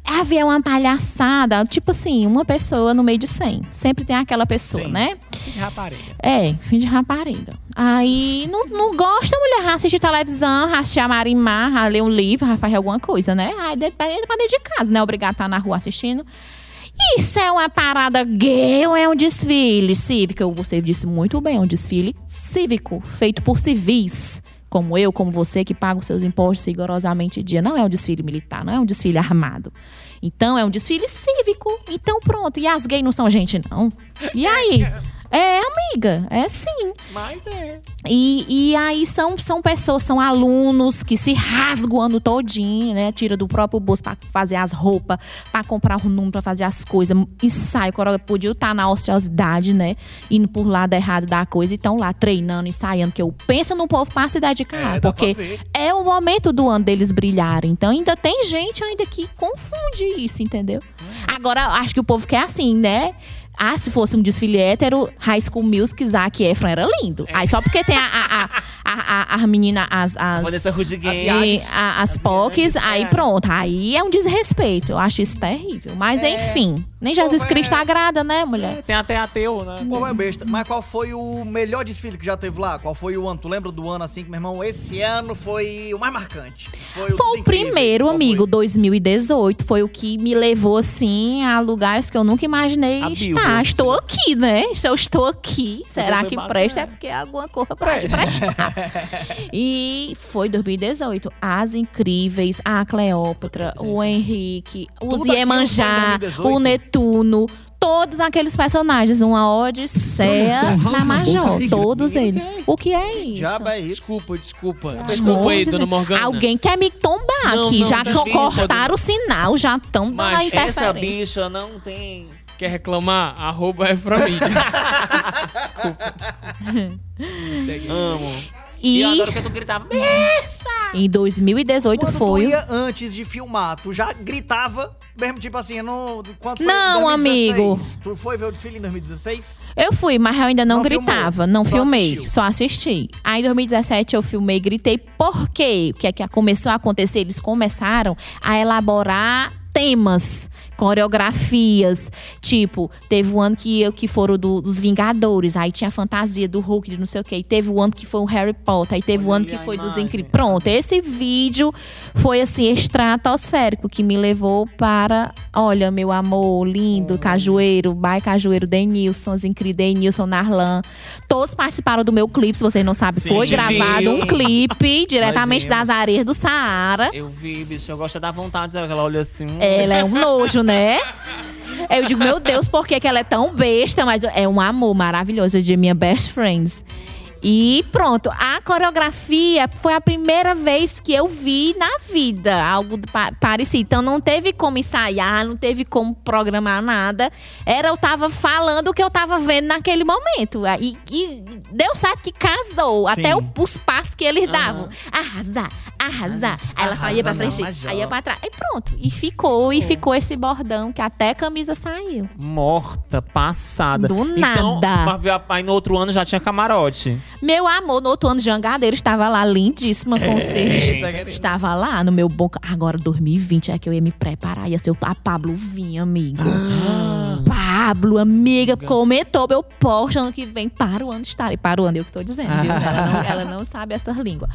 C: Havia uma palhaçada. Tipo assim, uma pessoa no meio de 100. Sempre tem aquela pessoa,
B: Sim.
C: né?
B: Que rapariga.
C: É, fim de rapariga. Aí não, não gosta, mulher, assistir televisão, a Marimar, ler um livro, fazer alguma coisa, né? Aí dentro, pra dentro pra dentro de casa, né? Obrigado a estar na rua assistindo. Isso é uma parada gay ou é um desfile cívico? Você disse muito bem, é um desfile cívico, feito por civis. Como eu, como você, que paga os seus impostos rigorosamente dia. Não é um desfile militar, não é um desfile armado. Então, é um desfile cívico. Então, pronto. E as gays não são gente, não. E aí? É, amiga, é sim.
B: Mas é.
C: E, e aí são, são pessoas, são alunos que se rasgam o ano todinho, né? Tira do próprio bolso pra fazer as roupas, pra comprar o número, pra fazer as coisas. Ensaio, coreografia, podia estar na ociosidade, né? Indo por lado errado da coisa e estão lá treinando, ensaiando. Que eu penso no povo pra se dedicar.
A: É,
C: porque é o momento do ano deles brilharem. Então ainda tem gente ainda que confunde isso, entendeu? Agora, acho que o povo quer assim, né? Ah, se fosse um desfile hétero, High School Music, Zac Efron era lindo. Aí só porque tem a, a, a, a, a, a menina, as, as,
B: Vanessa Hudgens.
C: e a- as POCs, aí pronto. Aí é um desrespeito. Eu acho isso terrível. Mas enfim, nem Jesus
A: é-
C: Cristo agrada, né, mulher?
B: Tem até ateu, né?
A: Pô, é besta. Mas qual foi o melhor desfile que já teve lá? Qual foi o ano? Tu lembra do ano assim que, meu irmão, esse ano foi o mais marcante? Foi,
C: Foi o
A: incríveis.
C: primeiro,
A: Qual
C: amigo,
A: foi?
C: 2018. Foi o que me levou, assim, a lugares que eu nunca imaginei
B: A
C: estar.
B: Billboard.
C: Estou aqui, né? Se eu estou aqui, será que presta? É porque alguma coisa pode prestar. e foi 2018. As Incríveis, a Cleópatra, o Henrique, o
A: Tudo aquilo foi em
C: Iemanjá,
A: 2018?
C: o Netuno. Todos aqueles personagens, uma odisseia na Major. Todos eles. O que é isso?
A: Diabo é isso.
E: Desculpa, desculpa.
C: Pelo
E: Desculpa aí,
C: de
E: dona. Morgana.
C: Alguém quer me tombar
E: Não,
C: aqui.
E: não,
C: já cortaram o sinal, já estão dando a
E: Mas
C: interferência.
B: Essa bicha não tem.
E: Quer reclamar? Arroba é pra mim. Desculpa. Segue.
B: Amo. E,
C: E
B: eu adoro que tu gritava.
C: em 2018
A: Quando
C: foi.
A: tu ia antes de filmar, tu já gritava, mesmo tipo assim, no, quando foi
C: Não,
A: 2016? Tu foi ver o desfile em 2016?
C: Eu fui, mas eu ainda não,
A: Não
C: gritava,
A: filmou,
C: não
A: só
C: filmei,
A: assistiu.
C: só assisti. Aí em 2017 eu filmei, gritei, por quê? O que é que começou a acontecer? Eles começaram a elaborar temas, coreografias. Tipo, teve um ano que, eu- que foram do- dos Vingadores, aí tinha a fantasia do Hulk, de não sei o quê. E teve um ano que foi o Harry Potter, aí teve um
B: Olha
C: ano
B: ali
C: que foi dos
B: imagem.
C: incríveis. Pronto, esse vídeo foi assim, estratosférico, que me levou para, olha, meu amor, lindo, Cajueiro, Bai Cajueiro, Denilson, os incríveis, Denilson, Narlan. Todos participaram do meu clipe, se vocês não sabem.
B: Sim,
C: foi
B: viu?
C: gravado um clipe diretamente das areias do Saara.
B: Eu vi, bicho. Eu gosto da vontade dela. Ela olha assim.
C: Ela é um nojo, né? Eu digo, meu Deus, por que, que ela é tão besta? Mas é um amor maravilhoso de minha best friends. E pronto, a coreografia foi a primeira vez que eu vi na vida algo pa- parecido. Então não teve como ensaiar, não teve como programar nada. Era eu tava falando o que eu tava vendo naquele momento. E, e deu certo que casou.
A: Sim.
C: Até o- os passos que eles davam. Arrasar, arrasar. Aí ela ia pra
A: Arrasa
C: frente,
A: não,
C: aí ia pra trás. Aí pronto. E ficou, e ficou esse bordão que até a camisa saiu.
B: Morta, passada.
C: Do
B: Então,
C: nada.
B: aí no outro ano já tinha camarote.
C: Meu amor, no outro ano de jangadeiro, estava lá lindíssima com
A: querendo.
C: Estava lá no meu boca. Agora, 2020 é que eu ia me preparar. Ia ser o a Pablo vinha, amigo. Pablo, amiga, comentou meu post ano que vem para o ano estarei. Para o ano, eu que tô dizendo, viu? Ela não, ela não sabe essas línguas.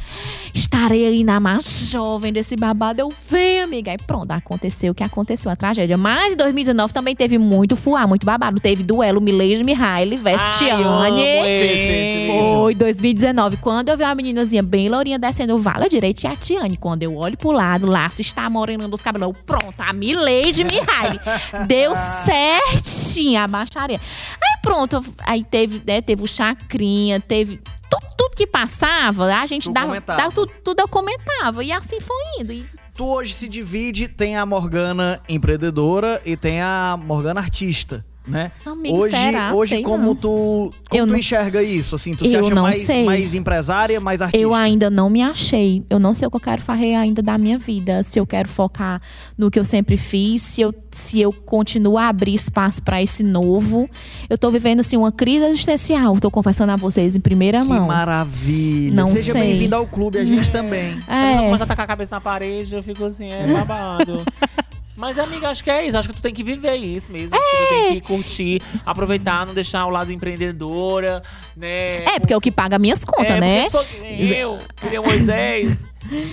C: Estarei aí na mais jovem desse babado. Eu venho, amiga. Aí pronto, aconteceu o que aconteceu, a tragédia. Mas em 2019 também teve muito fuá, muito babado. Teve duelo Milady Mihaly, Vestiane.
B: Ai.
C: Foi 2019. Quando eu vi uma meninazinha bem lourinha descendo o vala direito e a Tiane. Quando eu olho pro lado, lá se está morenando os cabelos. Eu, Pronto, a Milady Mihaly. Deu certinho a baixaria. Aí pronto, aí teve, né, teve o Chacrinha, teve. Tudo, tudo que passava, a gente
A: Tu
C: dava, dava tudo, tudo eu comentava. E assim foi indo. E
A: Tu hoje se divide, tem a Morgana empreendedora e tem a Morgana artista. Né?
C: Amigo,
A: hoje,
C: será?
A: hoje
C: Sei
A: como
C: não.
A: tu, como
C: Eu
A: tu
C: não-
A: enxerga isso? Assim, tu se
C: Eu
A: acha
C: não
A: mais,
C: sei.
A: mais empresária, mais artista?
C: Eu ainda não me achei. Eu não sei o que eu quero fazer ainda da minha vida. Se eu quero focar no que eu sempre fiz, se eu, se eu continuo a abrir espaço para esse novo. Eu tô vivendo assim uma crise existencial. Tô confessando a vocês em primeira
A: Que
C: mão.
A: maravilha.
C: Não
A: Seja
C: sei.
A: bem-vindo ao clube, a gente também.
B: Vezes eu
C: É.
B: começo a tacar a cabeça na parede, eu fico assim, é babado. Mas, amiga, acho que é isso. Acho que tu tem que viver isso mesmo. Acho que tu tem que curtir, aproveitar, não deixar o lado empreendedora, né?
C: É, porque é o que paga minhas contas,
B: É,
C: né?
B: porque se fosse eu, queria Moisés,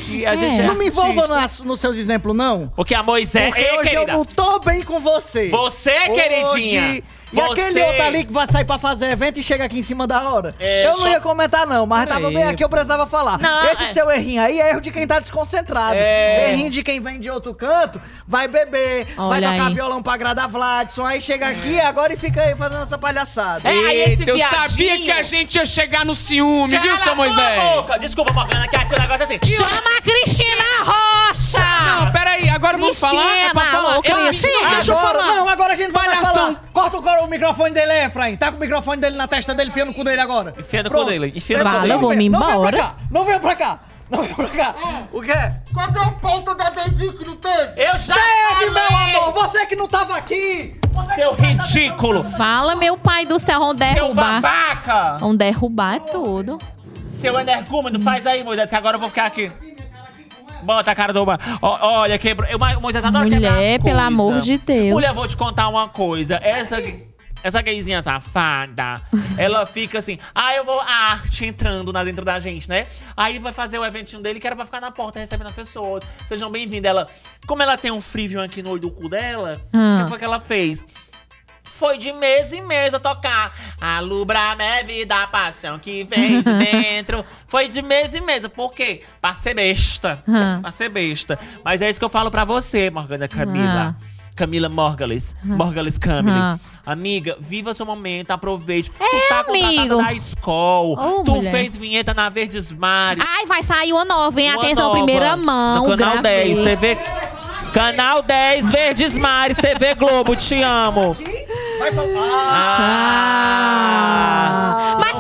B: que a
C: É.
B: gente é
A: Não me envolva nas- nos seus exemplos, não.
B: Porque a Moisés...
A: Porque
B: Ei,
A: hoje
B: querida,
A: eu não tô bem com você.
B: Você, queridinha.
A: E
B: Você.
A: aquele outro ali que vai sair pra fazer evento e chega aqui em cima da hora.
B: É,
A: eu não
B: só-
A: ia comentar, não, mas tava bem aqui, eu precisava falar.
B: Não,
A: Esse
B: é-
A: seu errinho aí é erro de quem tá desconcentrado.
B: É.
A: Errinho de quem vem de outro canto, vai beber, vai
C: Olha
A: tocar
C: aí.
A: violão pra agradar Vladson, aí chega aqui agora e fica aí fazendo essa palhaçada.
B: É, aí esse
E: Eita, eu
B: viadinho-
E: sabia que a gente ia chegar no ciúme, viu, seu Moisés?
B: boca. Desculpa, Morgana, que aqui o negócio é assim.
C: Chama a Cristina Rocha!
E: Não, peraí, agora vamos falar? É pra falar?
C: ô, Cristina.
E: não, deixa eu
A: agora,
E: falar.
A: não, agora a gente vai
E: Palhação.
A: falar. Corta o, cor- o microfone dele aí, Efraim. Tá com o microfone dele na testa dele, enfia no cu dele agora.
B: Enfia no cu dele, enfia no
A: Não,
B: cu
C: dele.
A: não
C: Eu vou
A: vem-
C: me
A: Não vem
C: embora.
A: pra cá, não vem pra cá. Não vem pra cá. O quê?
E: Cadê o ponto da dedinho que não teve?
B: Eu já
A: Teve, meu amor! Você que não tava aqui! Você
B: Seu
A: que não tava-
B: ridículo.
C: Fala, meu pai do céu, vão
B: Seu
C: derrubar.
B: babaca.
C: Vão derrubar tudo.
B: Seu energúmeno, faz aí, Moisés, que agora eu vou ficar aqui. Bota a cara do... Ó, Olha, quebrou. Eu, Moisés adora
C: Mulher,
B: quebrar as
C: pelo
B: coisas.
C: amor de Deus.
B: Mulher, vou te contar uma coisa. Essa... Essa gayzinha safada, ela fica assim, ah, eu vou a arte entrando na dentro da gente, né? Aí vai fazer o eventinho dele que era pra ficar na porta recebendo as pessoas. Sejam bem-vindos. Ela, como ela tem um frívio aqui no olho do cu dela, o
C: Ah.
B: que foi que ela fez? Foi de mês em mês a tocar. Alumbra minha vida, a paixão que vem de dentro. Foi de mês em mês. Por quê? Pra ser besta.
C: Ah.
B: Pra ser besta. Mas é isso que eu falo pra você, Morgana Camila. Camila Morgales. Morgales Camille.
C: Ah.
B: Amiga, viva seu momento, aproveite.
C: É,
B: tu tá contratada
C: amigo.
B: da escola.
C: Ô,
B: tu
C: mulher.
B: fez vinheta na Verdes Mares.
C: Ai, vai sair uma nova, hein?
B: Uma
C: Atenção,
B: nova.
C: primeira mão.
B: No canal
C: gravei.
B: 10, TV. Canal 10, Verdes Mares, TV Globo, te amo.
A: Vai falar.
B: Ah!
C: Mas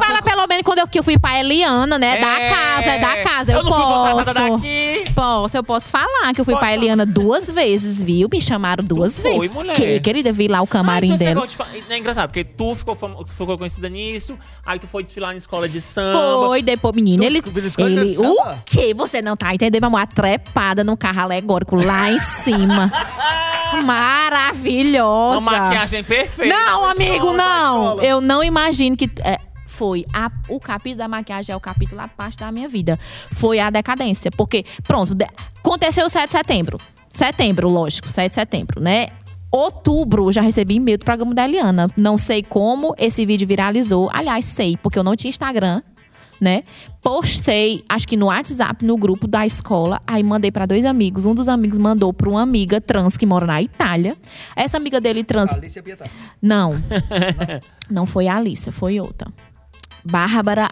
C: que eu fui pra Eliana, né? Da
B: É.
C: casa, é da casa. Eu,
B: Eu não fui contratada
C: posso.
B: daqui.
C: Posso, eu posso falar que eu fui
B: Pode
C: pra Eliana duas vezes, viu? Me chamaram duas
B: foi,
C: vezes.
B: mulher?
C: Que, querida, vi lá o
B: Ah,
C: camarim
B: então esse
C: dela.
B: de fa- É engraçado, porque tu ficou, fam- tu ficou conhecida nisso, aí tu foi desfilar em escola de samba.
C: Foi, depois, menino,
A: Tu
C: ele.
A: descobriu escola de
C: ele
A: samba?
C: o quê? Você não tá entendendo, amor? A trepada num carro alegórico lá em cima. Maravilhosa.
B: Uma maquiagem perfeita.
C: Não,
A: Foi
C: amigo,
A: escola, foi
C: não. Eu não imagino que. é, foi. A- o capítulo da maquiagem é o capítulo à parte da minha vida. Foi a decadência. Porque, pronto, de- aconteceu o 7 de setembro. Setembro, lógico, 7 de setembro, né? Outubro, já recebi e-mail do programa da Eliana. Não sei como esse vídeo viralizou. Aliás, sei, porque eu não tinha Instagram, né? Postei, acho que no WhatsApp, no grupo da escola. Aí mandei pra dois amigos. Um dos amigos mandou pra uma amiga trans que mora na Itália. Essa amiga dele trans
A: Alicia Pietá.
C: não. não foi a Alissa, foi outra. Bárbara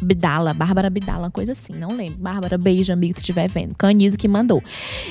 C: Bidala, Bárbara Bidala, uma coisa assim, não lembro. Bárbara, beijo, amigo, se estiver vendo. Canizo que mandou.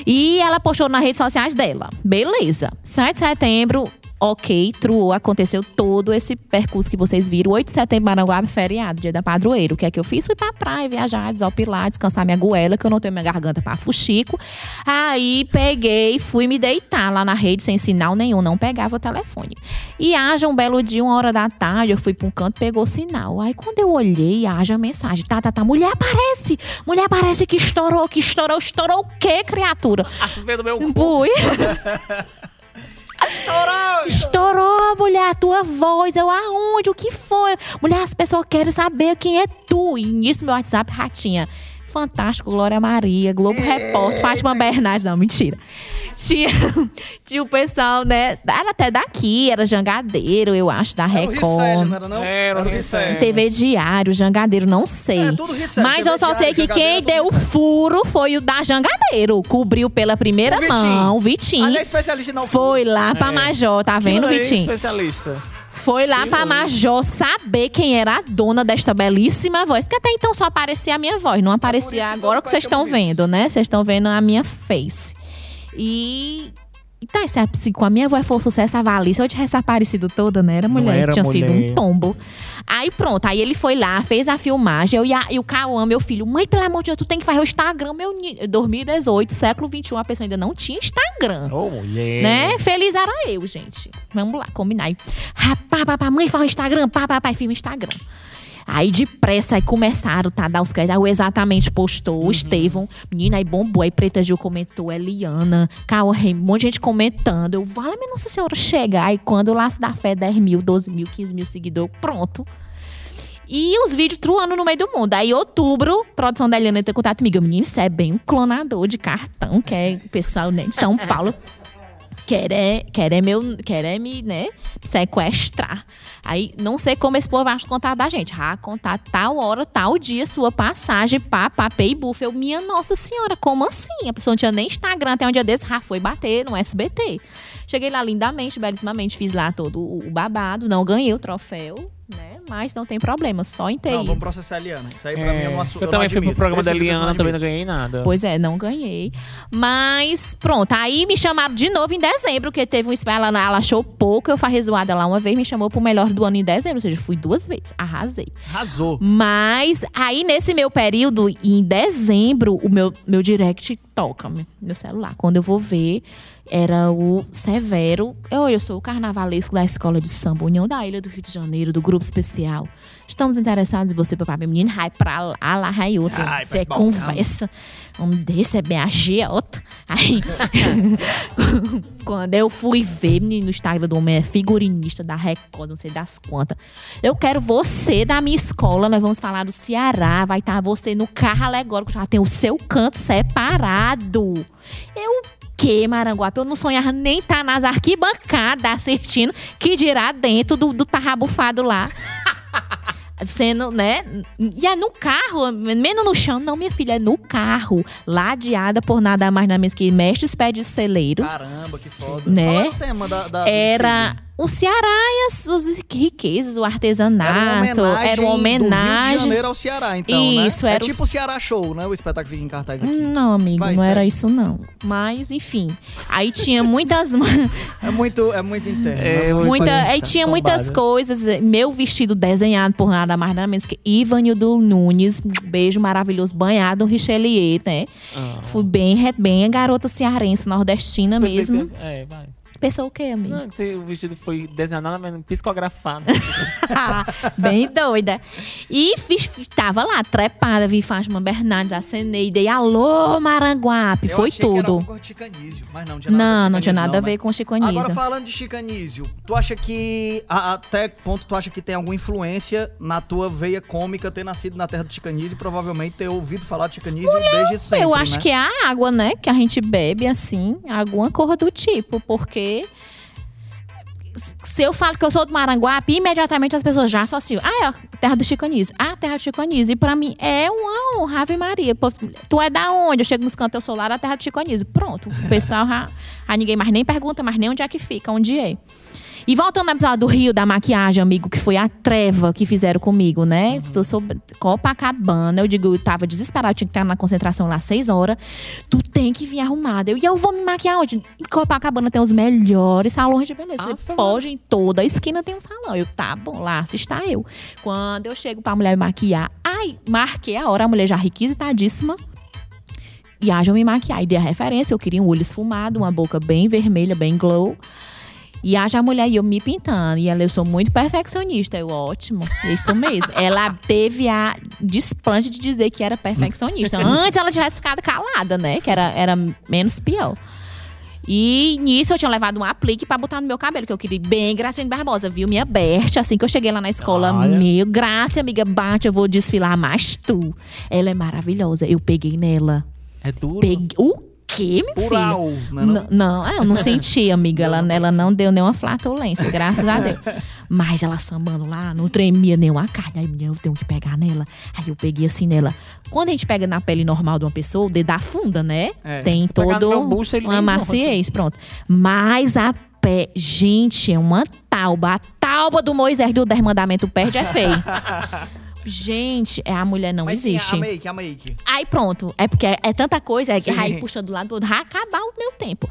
C: E ela postou nas redes sociais dela. Beleza. 7 de setembro, ok, true, aconteceu todo esse percurso que vocês viram. 8 de setembro, Maranguape, feriado, dia da padroeira. O que é que eu fiz? Fui pra praia, viajar, desopilar, descansar minha goela, que eu não tenho minha garganta pra fuxico. Aí peguei, fui me deitar lá na rede sem sinal nenhum, não pegava o telefone. E haja um belo dia, uma hora da tarde, eu fui pra um canto, pegou sinal. Aí quando eu olhei, haja mensagem. Tá, tá, tá, mulher aparece! Mulher aparece que estourou, que estourou, estourou o quê, criatura?
B: As vezes do meu cu.
C: Fui.
A: Estourou!
C: Estourou, mulher, a tua voz. Eu, aonde? O que foi? Mulher, as pessoas querem saber quem é tu. E nisso, meu WhatsApp, ratinha. Fantástico, Glória Maria, Globo Repórter, Fátima Bernardes. Não, mentira. Tinha, tinha o pessoal, né? Era até daqui, era jangadeiro, eu acho, da
A: Era o Ricelli,
C: Record.
A: não era não?
B: Era o Ricelli.
C: TV Diário, Jangadeiro, não sei.
A: É, tudo Ricelli,
C: Mas
A: TV
C: eu só sei que quem deu o furo foi o da Jangadeiro. Cobriu pela primeira
A: O
C: mão, o Vitinho.
A: Ali é especialista não
C: Foi lá pra
B: É.
C: Major, tá vendo, Vitinho?
B: especialista.
C: Foi lá pra Major saber quem era a dona desta belíssima voz. Porque até então só aparecia a minha voz, não aparecia
A: É que
C: agora que vocês estão vendo, né? Vocês estão vendo a minha face. E Tá, se, a- se com a minha avó for sucesso, a Valice, eu tivesse aparecido toda, né? Era mulher,
B: era
C: tinha sido
B: mulher.
C: um tombo. Aí pronto, aí ele foi lá, fez a filmagem, eu e, a- e o Cauã, meu filho, mãe, pelo amor de Deus, tu tem que fazer o Instagram, meu ni- 2018, século 21, a pessoa ainda não tinha Instagram.
B: Ô, mulher.
C: Né? Feliz era eu, gente. Vamos lá, combinar. Aí, rapá, papá, mãe, faz o Instagram, pá, papai, filma o Instagram. Aí depressa, aí começaram, tá, dar os créditos. Aí o exatamente postou, o Estevão. Menina, aí bombou. Aí Preta Gil comentou, Eliana, Cauã um monte de gente comentando. Eu, vale minha Nossa Senhora, chega. Aí quando o Laço da Fé, 10 mil, 12 mil, 15 mil seguidores, pronto. E os vídeos truando no meio do mundo. Aí, outubro, produção da Eliana entra em contato comigo. Menino, isso é bem um clonador de cartão, que é o pessoal né, de São Paulo. Quer é, quer é meu, quer é me, né, sequestrar. Aí, não sei como esse povo vai contar da gente. Ah, contar tal hora, tal dia, sua passagem, pá, pá, pay buff. Eu, minha nossa senhora, como assim? A pessoa não tinha nem Instagram até um dia desse. Ah, foi bater no SBT. Cheguei lá lindamente, belíssimamente, fiz lá todo o babado. Não ganhei o troféu, mas não tem problema, só em TI.
A: Não, vamos processar a Eliana. Isso aí pra mim é uma su-
B: eu também fui pro programa
A: Esse
B: da
A: eu
B: Eliana, também não ganhei nada.
C: Pois é, não ganhei. Mas, pronto. Aí me chamaram de novo em dezembro, porque teve um espelho. Ela, ela achou pouco, eu fui zoada lá uma vez, me chamou pro melhor do ano em dezembro. Ou seja, fui duas vezes. Arrasei.
A: Arrasou.
C: Mas, aí nesse meu período, em dezembro, o meu, meu direct toca, meu celular. Quando eu vou ver, era o Severo. Eu, eu sou o carnavalesco da Escola de Samba União da Ilha do Rio de Janeiro, do Grupo Especial. Estamos interessados em você, papai. Menino, vai pra lá, lá, vai outra.
A: Ai,
C: Você é
A: balcão.
C: conversa. Desse é bem agiota. Aí, quando eu fui ver menino, no Instagram do homem, é figurinista da Record, não sei das quantas. Eu quero você da minha escola, nós vamos falar do Ceará. Vai estar você no carro alegórico, já tem o seu canto separado. Eu que, Maranguape? Eu não sonhava nem estar nas arquibancadas assistindo, que dirá dentro do, do tarrabufado lá. Sendo, né? E é no carro, menos no chão, não, minha filha, é no carro. Ladeada por nada mais nada menos que mestres pé de celeiro.
A: Caramba, que foda.
C: Né?
A: Qual era o tema da, da
C: Era o Ceará e as, os riquezas, o artesanato. Era uma
A: Do Rio de
C: homenagem.
A: Janeiro ao Ceará, então,
C: Isso,
A: né?
C: era
A: É tipo o Ceará Show, né? O espetáculo fica em cartaz aqui.
C: Não, amigo,
A: Vai,
C: não era
A: segue.
C: isso, não. Mas, enfim. Aí tinha muitas.
A: É muito, é muito interno.
B: É,
A: né?
B: muito
C: Muita, aí tinha muitas coisas. Meu vestido desenhado por nada mais nada menos que Ivanildo Nunes. Beijo maravilhoso, banhado no Richelieu, né?
B: Ah.
C: Fui bem, bem a garota cearense, nordestina mesmo.
B: É, vai.
C: Pensou o quê, amigo?
B: Não, que o vestido foi desenhado nada menos psicografado.
C: bem doida. E fiz, tava lá, trepada, vi Fátima Bernardes, acenei, dei alô, Maranguape.
A: Eu
C: Foi
A: achei que era
C: tudo.
A: de chicanísio, mas não tinha nada
C: Não,
A: com
C: não tinha nada a
A: né?
C: ver com Chico Anísio.
A: Agora, falando de chicanísio, tu acha que. a- Até que ponto tu acha que tem alguma influência na tua veia cômica ter nascido na terra do chicanísio e provavelmente ter ouvido falar de chicanísio desde sempre?
C: Eu acho
A: né?
C: que é a água, né? Que a gente bebe, assim, alguma coisa do tipo, porque. Se eu falo que eu sou do Maranguape, imediatamente as pessoas já associam. Ah, é a terra do Chicanísio. Ah, a terra do Chicanísio. E pra mim é uma honra, Ave Maria. Pô, Tu é da onde? Eu chego nos cantos, eu sou lá da terra do Chicanísio. Pronto. O pessoal. Aí ninguém mais nem pergunta, mais nem onde é que fica, onde é. E voltando ao episódio do Rio, da maquiagem, amigo, que foi a treva que fizeram comigo, né? Eu sou Copacabana, eu digo, eu tava desesperada, tinha que estar na concentração lá seis horas. Tu tem que vir arrumada. Eu, e eu vou me maquiar onde? Em Copacabana tem os melhores salões de beleza.
B: Ah,
C: Você pode, em toda esquina tem um salão. Eu, tá bom, lá se está eu. Quando eu chego pra mulher me maquiar, ai, marquei a hora, a mulher já requisitadíssima. E haja eu me maquiar. E dei a referência, eu queria um olho esfumado, uma boca bem vermelha, bem glow. E haja a mulher e eu me pintando. E ela, eu sou muito perfeccionista. Eu, ótimo, é isso mesmo. ela teve a desplante de dizer que era perfeccionista. Antes ela tivesse ficado calada, né? Que era, era menos pior. E nisso eu tinha levado um aplique pra botar no meu cabelo, que eu queria bem Graciane Barbosa, viu? Minha Bert, assim que eu cheguei lá na escola,
B: Olha.
C: meu, Graça, amiga, bate, eu vou desfilar, mas tu. Ela é maravilhosa. Eu peguei nela.
B: É duro.
C: Peguei. O quê, meu filho?
A: Plural, né? Não?
C: Não, não, é, eu não senti, amiga. Ela, ela não deu nenhuma flatulência, graças a Deus. Mas ela sambando lá, não tremia nenhuma carne. Aí, eu tenho que pegar nela. Aí eu peguei assim nela. Quando a gente pega na pele normal de uma pessoa, o dedo afunda, né?
A: É.
C: Tem todo
B: bucho,
C: uma maciez, pronto. Mas a pé, gente, é uma tauba. A tauba do Moisés do Dez Mandamentos perde é feio. Gente, é, a mulher não
A: Mas sim,
C: existe.
A: a make, a make.
C: Aí pronto, é porque é, é tanta coisa, é que
A: Sim.
C: aí puxa do lado do outro, vai acabar o meu tempo.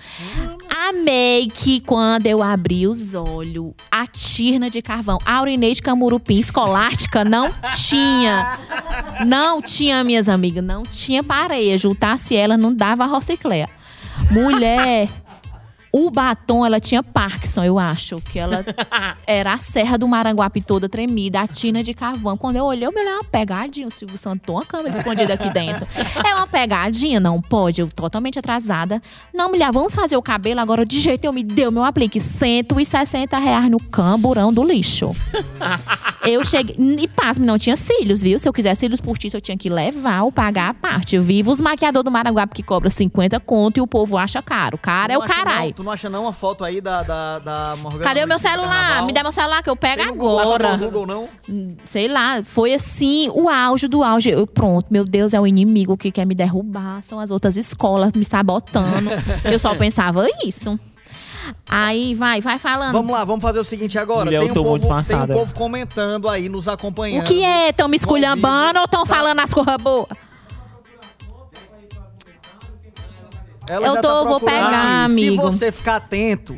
C: Amei que quando eu abri os olhos, a tirna de carvão, a urinete camurupim escolástica não tinha. Não tinha, minhas amigas, não tinha pareia. Juntasse ela, não dava rocicléia. Mulher, o batom, ela tinha Parkinson, eu acho. Que ela era a serra do Maranguape toda tremida, a tina de carvão. Quando eu olhei, eu me olhei uma pegadinha. O Silvio Santos uma câmera escondida aqui dentro. É uma pegadinha? Não pode. Eu totalmente atrasada. Não, mulher, vamos fazer o cabelo agora. De jeito eu me deu meu aplique. 160 reais no camburão do lixo. Eu cheguei. E pasme, não tinha cílios, viu? Se eu quisesse cílios postiços, eu tinha que levar ou pagar a parte. Eu vivo os maquiadores do Maranguape que cobra 50 conto e o povo acha caro. Cara é o caralho.
A: Não- Tu não acha não uma foto aí da, da, da Morgana?
C: Cadê o meu celular?
A: carnaval?
C: Me dá meu celular que eu pego
A: Tem no Google,
C: agora.
A: no Google, não?
C: Sei lá, foi assim o auge do auge. Eu, pronto, meu Deus, é o inimigo que quer me derrubar. São as outras escolas me sabotando. eu só pensava isso. Aí, vai, vai falando.
A: Vamos lá, vamos fazer o seguinte agora.
B: Mulher,
A: tem,
B: eu
A: um
B: tô
A: povo,
B: muito
A: tem um povo comentando aí, nos acompanhando.
C: o que é? Estão me esculhambando ou estão falando as coisas boas?
A: Ela
C: Eu
A: já
C: tô-
A: tá
C: vou pegar, amigo.
A: Se você ficar atento,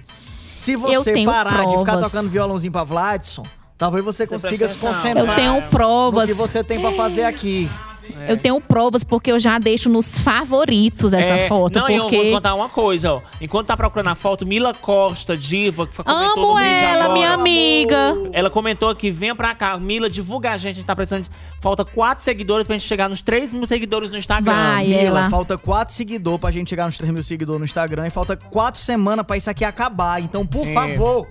A: se
C: Eu
A: você
C: tenho
A: parar de ficar
C: provas.
A: tocando violãozinho pra Vladson, talvez você consiga se concentrar
C: Eu tenho
A: no
C: provas.
A: que você tem pra fazer aqui.
C: Eu tenho provas porque eu já deixo nos favoritos essa
B: É,
C: foto.
B: Não, e eu vou
C: porque
B: contar uma coisa, ó. Enquanto tá procurando a foto, Mila Costa, diva, que foi comentou no
C: amo
B: vídeo
C: ela,
B: agora.
C: minha amiga.
B: Ela comentou aqui, venha pra cá. Mila, divulga a gente, a gente tá precisando. de- Falta quatro seguidores pra gente chegar nos 3 mil seguidores no Instagram.
C: Vai.
A: Mila,
C: ela-
A: falta quatro seguidores pra gente chegar nos 3 mil seguidores no Instagram e falta quatro semanas pra isso aqui acabar. Então, por
B: É.
A: favor,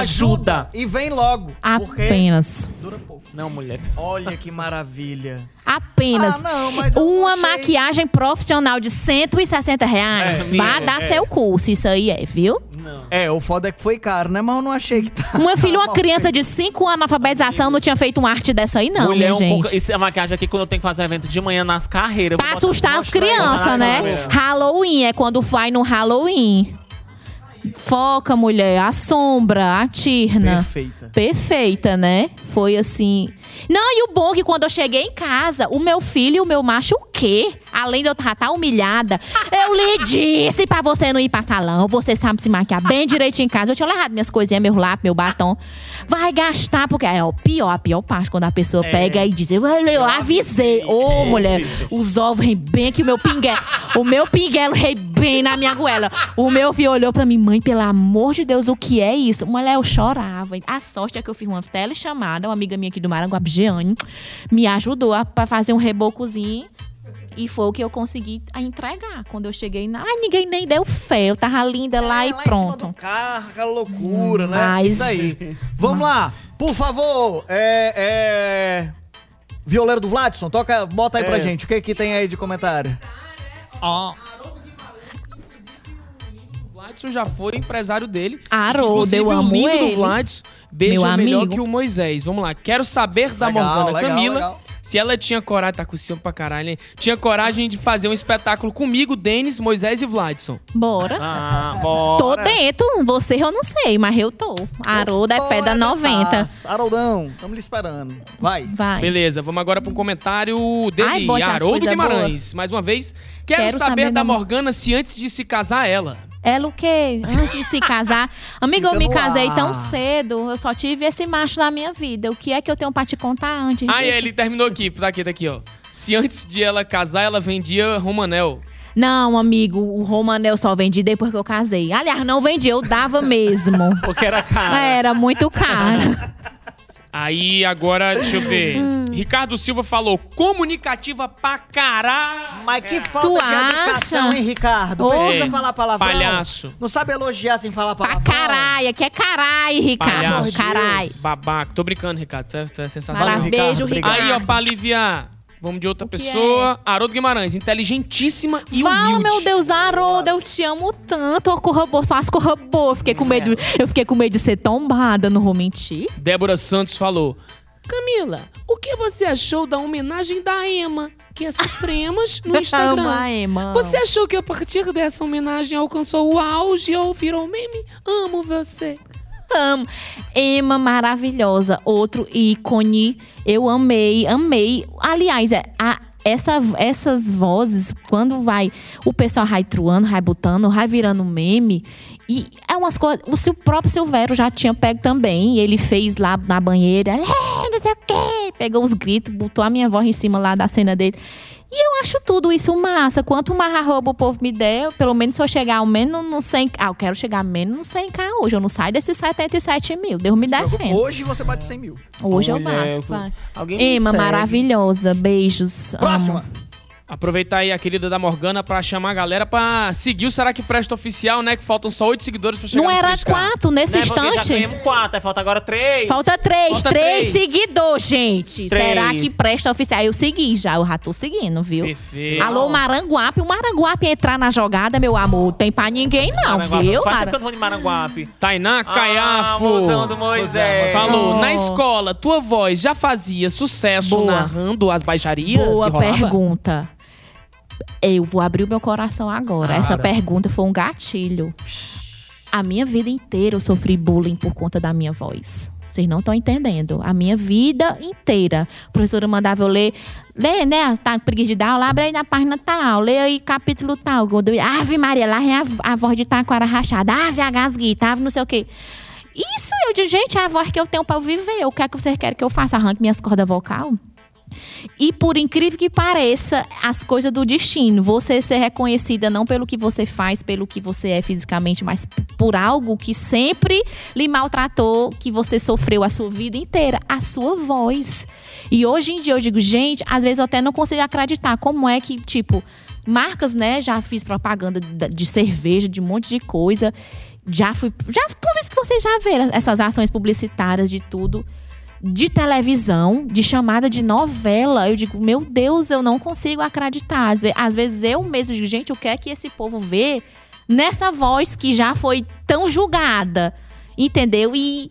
B: Ajuda.
A: E vem logo.
C: Apenas.
A: dura pouco.
B: Não, mulher.
A: Olha que maravilha.
C: Apenas.
A: Ah, não, mas
C: uma
A: achei-
C: maquiagem profissional de 160 reais.
B: É,
C: Vá
B: é,
C: dar
B: é.
C: seu curso, isso aí é, viu?
B: Não.
A: É, o foda é que foi caro, né? Mas eu não achei que tá.
C: Uma filha, uma criança de 5 anos, alfabetização, não tinha feito uma arte dessa aí, não,
B: mulher,
C: minha
B: um
C: gente.
B: pouco. Isso é maquiagem aqui quando eu tenho que fazer um evento de manhã nas carreiras.
C: Pra
B: botar-
C: assustar as crianças, né? Halloween é quando vai no Halloween. Foca, mulher, a sombra, a tirna.
A: Perfeita.
C: Perfeita, né? Foi assim. Não, e o bom é que quando eu cheguei em casa, o meu filho e o meu macho, o quê? Além de eu estar tá humilhada, eu lhe disse pra você não ir pra salão. Você sabe se maquiar bem direitinho em casa. Eu tinha levado minhas coisinhas, meu lápis, meu batom. Vai gastar, porque é o pior, a pior parte, quando a pessoa pega e diz, eu, eu avisei. Ô, mulher, os ovos rem bem que o meu pinguelo, o meu pinguelo rei bem na minha goela. O meu filho olhou pra mim, mãe, pelo amor de Deus, o que é isso? Mulher, eu chorava. A sorte é que eu fiz uma telechamada, uma amiga minha aqui do Maranguape, Jeane, me ajudou a, pra fazer um rebocozinho. E foi o que eu consegui a entregar. Quando eu cheguei, na... ai, ninguém nem deu fé. Eu tava linda lá
A: É,
C: e
A: lá em cima do
C: pronto.
A: carro, aquela loucura, né?
C: Mas-
A: Isso aí. Vamos lá. Por favor, é, é... Violeiro do Vladson, toca, bota aí pra gente. O que que tem aí de comentário? Ó.
E: O Vladson já foi empresário dele.
C: Haroldo, eu
E: o
C: amo
E: lindo
C: ele.
E: do Vladson beija
C: Meu
E: melhor
C: amigo.
E: que o Moisés. Vamos lá. Quero saber da
A: Legal,
E: Morgana
A: legal,
E: Camila
A: legal.
E: Se ela tinha coragem, tá coçando pra caralho, hein? Tinha coragem de fazer um espetáculo comigo, Denis, Moisés e Vladson.
C: Bora.
B: Ah, bora.
C: Tô dentro. Você eu não sei, mas eu tô. Haroldo é pé da
A: Toda
C: 90.
A: paz. Haroldão, estamos lhe esperando. Vai.
C: Vai.
E: Beleza, vamos agora um comentário dele,
C: Ai,
E: Haroldo Guimarães. Mais uma vez, quero,
C: Quero
E: saber,
C: saber
E: da
C: da-
E: Morgana se antes de se casar ela.
C: Ela o quê? Antes de se casar. Amiga,
A: Fica
C: eu me casei
A: ar.
C: tão cedo. Eu só tive esse macho na minha vida. O que é que eu tenho pra te contar antes?
E: Ah, e
C: disso?
E: ele terminou aqui, tá aqui, tá aqui, ó. Se antes de ela casar, ela vendia Romanel.
C: Não, amigo, o Romanel só vendi depois que eu casei. Aliás, não vendi, eu dava mesmo.
B: Porque era cara.
C: Era muito caro.
E: Aí, agora, deixa eu ver. Ricardo Silva falou, comunicativa pra caralho.
A: Mas que falta
C: Tu
A: de educação,
C: acha?
A: hein, Ricardo?
C: Ô.
A: Precisa
E: É,
A: falar palavrão.
E: palhaço.
A: Não sabe elogiar sem falar
C: pra
A: palavrão?
C: caralho, que é caralho, Ricardo.
E: Palhaço.
C: Caralho.
E: Babaca. Tô brincando, Ricardo. Tu é, tu é sensacional.
A: Valeu,
C: Maravilha. Beijo,
A: Ricardo.
C: Ricardo.
E: Aí, ó, pra aliviar. Vamos de outra
C: que
E: pessoa. Haroldo Guimarães, inteligentíssima e
C: Val,
E: humilde.
C: meu Deus, Haroldo, eu te amo tanto. Eu corrobou, só as corrobou. Eu fiquei com medo, eu fiquei com medo de ser tombada, não vou mentir.
E: Débora Santos falou: Camila, o que você achou da homenagem da Ema, que é Supremas, no Instagram?
C: Amo a Ema.
E: Você achou que a partir dessa homenagem alcançou o auge ou virou meme? Amo você.
C: Amo. Emma, maravilhosa. Outro ícone. Eu amei, amei. Aliás, é, a- essa, essas vozes, quando vai. O pessoal vai truando, vai virando meme. E é umas coisas. O seu próprio Silvério já tinha pego também. Ele fez lá na banheira. "É, não sei o quê. Pegou os gritos, botou a minha voz em cima lá da cena dele. E eu acho tudo isso massa. Quanto mais arroba o povo me der, pelo menos se eu chegar ao menos no 100... Ah, eu quero chegar menos no 100k hoje. Eu não saio desses 77 mil. Deus me defenda.
A: Hoje você bate 100 mil.
C: Hoje eu
B: Mulher,
C: bato. vai.
B: alguém
C: Ema, maravilhosa. Beijos.
A: Próxima.
C: Amo.
E: Aproveitar aí a querida da Morgana pra chamar a galera pra seguir o Será que Presta Oficial, né? Que faltam só oito seguidores pra chegar
C: Não era
E: 3K.
C: quatro nesse
B: Né, porque Já
C: instante?
B: ganhamos quatro, aí falta agora três.
C: Falta três,
E: Falta
C: três,
E: três.
C: seguidores, gente.
B: Três.
C: Será que presta oficial? Eu segui já, eu já tô seguindo, viu?
E: Perfeito.
C: Alô, Maranguape. O Maranguape entrar na jogada, meu amor, tem pra ninguém não,
B: Maranguape.
C: viu?
B: Faz tempo
C: Mara-
B: que eu de Maranguape.
E: Tainá
B: Ah,
E: Caiafo.
B: mozão do Moisés.
E: Falou,
C: Oh.
E: na escola, tua voz já fazia sucesso
C: Boa.
E: narrando as baixarias
C: Boa pergunta. Eu vou abrir o meu coração agora. Essa pergunta foi um gatilho. A minha vida inteira eu sofri bullying por conta da minha voz. Vocês não estão entendendo. A minha vida inteira. A professora mandava eu ler. Lê, né? Tá com preguiça de dar aula, abre aí na página tal. Lê aí capítulo tal. Ave Maria, lá é a, a voz de taquara rachada. Ave a gasguita, ave não sei o quê. Isso, eu digo, gente, é a voz que eu tenho pra eu viver. O que é que vocês querem que eu faça? Arranque minhas cordas vocal? E por incrível que pareça, as coisas do destino, você ser reconhecida não pelo que você faz, pelo que você é fisicamente, mas por algo que sempre lhe maltratou, que você sofreu a sua vida inteira, a sua voz. E hoje em dia eu digo, gente, às vezes eu até não consigo acreditar como é que, tipo, marcas, né, já fiz propaganda de, de cerveja, de um monte de coisa. Já fui, já tudo isso que vocês já viram, essas ações publicitárias de tudo de televisão, de chamada de novela, eu digo, meu Deus, eu não consigo acreditar. Às ve- Às vezes eu mesmo digo, gente, o que é que esse povo vê nessa voz que já foi tão julgada? Entendeu? E,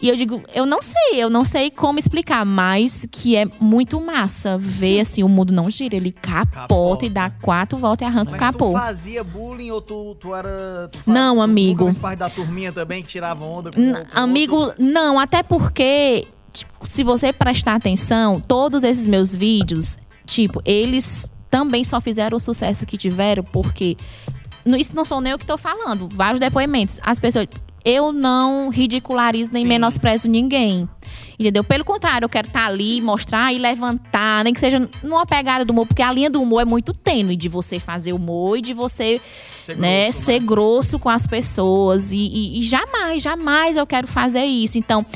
C: e eu digo, eu não sei, eu não sei como explicar, mas que é muito massa ver assim, o mundo não gira, ele capota,
A: Capota.
C: e dá quatro voltas e arranca o
A: Mas
C: capô.
A: tu fazia bullying ou tu, tu era. Tu fa-
C: Não,
A: tu
C: amigo.
A: fez parte da turminha também que tirava onda com, com outro?
C: Amigo, não, até porque, se você prestar atenção, todos esses meus vídeos, tipo, eles também só fizeram o sucesso que tiveram porque. Isso não sou nem eu que tô falando. Vários depoimentos. As pessoas. Eu não ridicularizo nem
A: Sim.
C: menosprezo ninguém. Entendeu? Pelo contrário, eu quero estar ali, mostrar e levantar, nem que seja numa pegada do humor, porque a linha do humor é muito tênue de você fazer humor e de você
A: Ser
C: né,
A: grosso,
C: ser grosso com as pessoas. E, e- e jamais, jamais eu quero fazer isso. Então,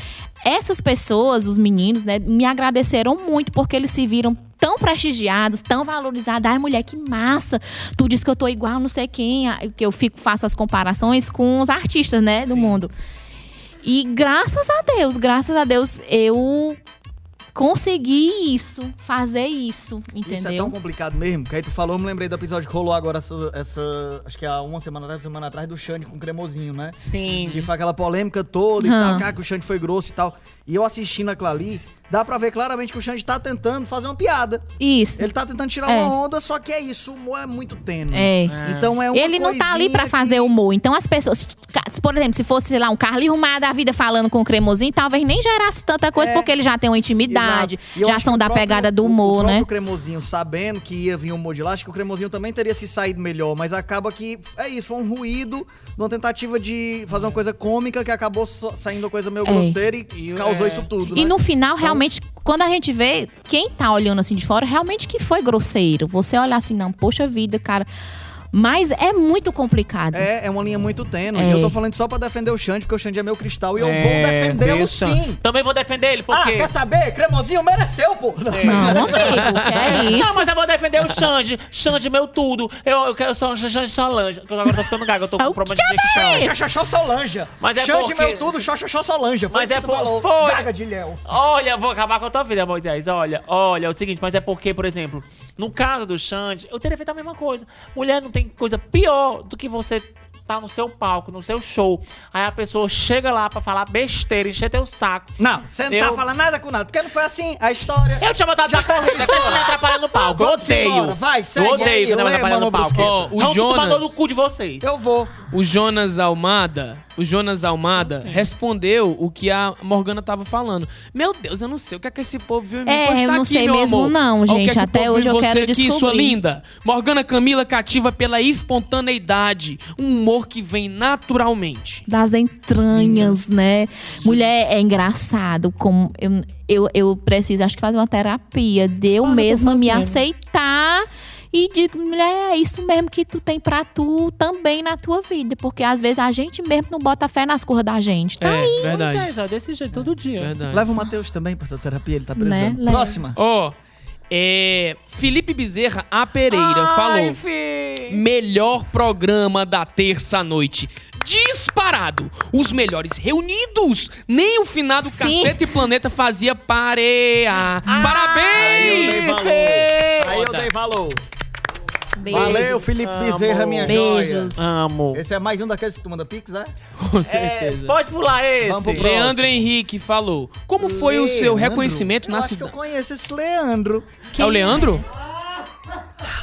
C: essas pessoas, os meninos, né, me agradeceram muito porque eles se viram tão prestigiados, tão valorizados. Ai, mulher, que massa! Tu diz que eu tô igual não sei quem. Que eu fico, faço as comparações com os artistas, né, do mundo. E graças a Deus, graças a Deus, eu consegui isso, fazer isso, entendeu?
A: Isso é tão complicado mesmo, que aí tu falou, eu me lembrei do episódio que rolou agora essa, essa acho que há uma semana atrás, semana atrás, do Xande com o cremosinho, né?
B: Sim.
A: Que foi aquela polêmica toda e
C: Hum.
A: tal, cara, que o Xande foi grosso e tal. E eu assistindo aquilo ali, dá pra ver claramente que o Xande tá tentando fazer uma piada.
C: Isso.
A: Ele tá tentando tirar
C: É.
A: uma onda, só que é isso, o humor é muito tênue.
C: É.
A: Então é uma
C: Ele não tá ali pra
A: coisinha
C: fazer
A: que-
C: humor. Então as pessoas, por exemplo, se fosse, sei lá, um Carlinhos Maia da vida falando com o cremosinho, talvez nem gerasse tanta coisa,
A: É.
C: porque ele já tem uma intimidade, já são
A: que o
C: da
A: próprio-
C: pegada do
A: o-
C: humor,
A: o
C: né?
A: próprio cremosinho, sabendo que ia vir um humor de lá, acho que o cremosinho também teria se saído melhor, mas acaba que é isso, foi um ruído numa tentativa de fazer uma coisa cômica que acabou sa- saindo uma coisa meio
C: É.
A: grosseira e,
B: E,
A: causou
B: é.
A: isso tudo,
C: E
A: né?
C: no final, realmente, quando a gente vê, quem tá olhando assim de fora, realmente que foi grosseiro. Você olhar assim, não, poxa vida, cara. Mas é muito complicado.
A: É, é uma linha muito tênue.
C: É.
A: E eu tô falando só pra defender o Xande, porque o Xande é meu cristal e eu
B: É,
A: vou defendê-lo sim.
B: Também vou defender ele,
A: Ah,
B: porque...
A: quer saber? Cremosinho mereceu, pô.
C: Não, amigo, que é isso?
B: Não, mas eu vou defender o Xande. Xande, meu tudo. Eu, eu quero só Xande Solange. porque Agora eu tô ficando gago, eu tô com
C: O
B: problema de dicção.
A: Xoxoxó Solanja.
B: Mas é
A: Xande
B: porque-
A: meu tudo, xoxoxó Solanja. Foi
B: Mas é por- foi.
A: Gaga de.
B: Olha, eu vou acabar com a tua vida, Moisés. Olha, olha, é o seguinte, mas é porque, por exemplo, no caso do Xande, eu teria feito a mesma coisa. Mulher não tem coisa pior do que você tá no seu palco, no seu show. Aí a pessoa chega lá pra falar besteira, encher teu saco.
A: Não, você não
B: Eu-
A: tá falando nada com nada, porque não foi assim a história.
B: Eu tinha botado na corrida, que me atrapalha no palco. Eu
A: Vamos
B: odeio.
A: embora, vai, segue
B: eu odeio
A: aí,
B: quando me
A: lê,
B: atrapalha no palco.
E: Ó, o
B: Não, tu
E: Jonas-
B: mandou no cu de vocês.
A: Eu vou.
E: O Jonas Almada, o Jonas Almada respondeu o que a Morgana tava falando. Meu Deus, eu não sei o que é que esse povo viu me
C: É,
E: postar
C: eu não
E: aqui,
C: sei mesmo
E: amor.
C: não,
E: Olha o que
C: gente.
E: é que
C: Até hoje eu
E: você
C: quero
E: aqui, sua
C: descobrir.
E: linda. Morgana Camila cativa pela espontaneidade, um humor que vem naturalmente.
C: das entranhas, né? Mulher é engraçado como eu, eu, eu preciso acho que fazer uma terapia de eu
B: tô
C: mesma me aceitar e digo, mulher, é isso mesmo que tu tem pra tu também na tua vida, porque às vezes a gente mesmo não bota fé nas coisas da gente, tá?
E: é, verdade.
B: Pois é, só desse jeito todo dia.
E: Verdade.
A: Leva o Matheus também pra essa terapia, ele tá
C: Né?
A: precisando.
C: Leva.
A: Próxima.
E: Ó, é, Felipe Bezerra A. Pereira falou.
B: Ai, fi.
E: Melhor programa da terça-noite. Disparado! Os melhores reunidos! Nem o finado
C: Sim.
E: Cacete Planeta fazia parear.
A: Aí eu dei
E: Parabéns!
A: Aí eu dei valor.
C: Beijos.
A: Valeu, Felipe
B: Amo.
A: Bezerra, minha
C: Beijos.
A: joia.
B: Amo.
A: Esse é mais um daqueles que tu manda pix, é?
E: Com
B: É,
E: certeza.
B: pode pular esse.
A: Vamos pro próximo.
E: Leandro Henrique falou. Como foi o seu
A: Leandro?
E: reconhecimento
A: eu
E: na
A: acho que eu
E: cidade?
A: conheço esse Leandro.
E: É o Leandro?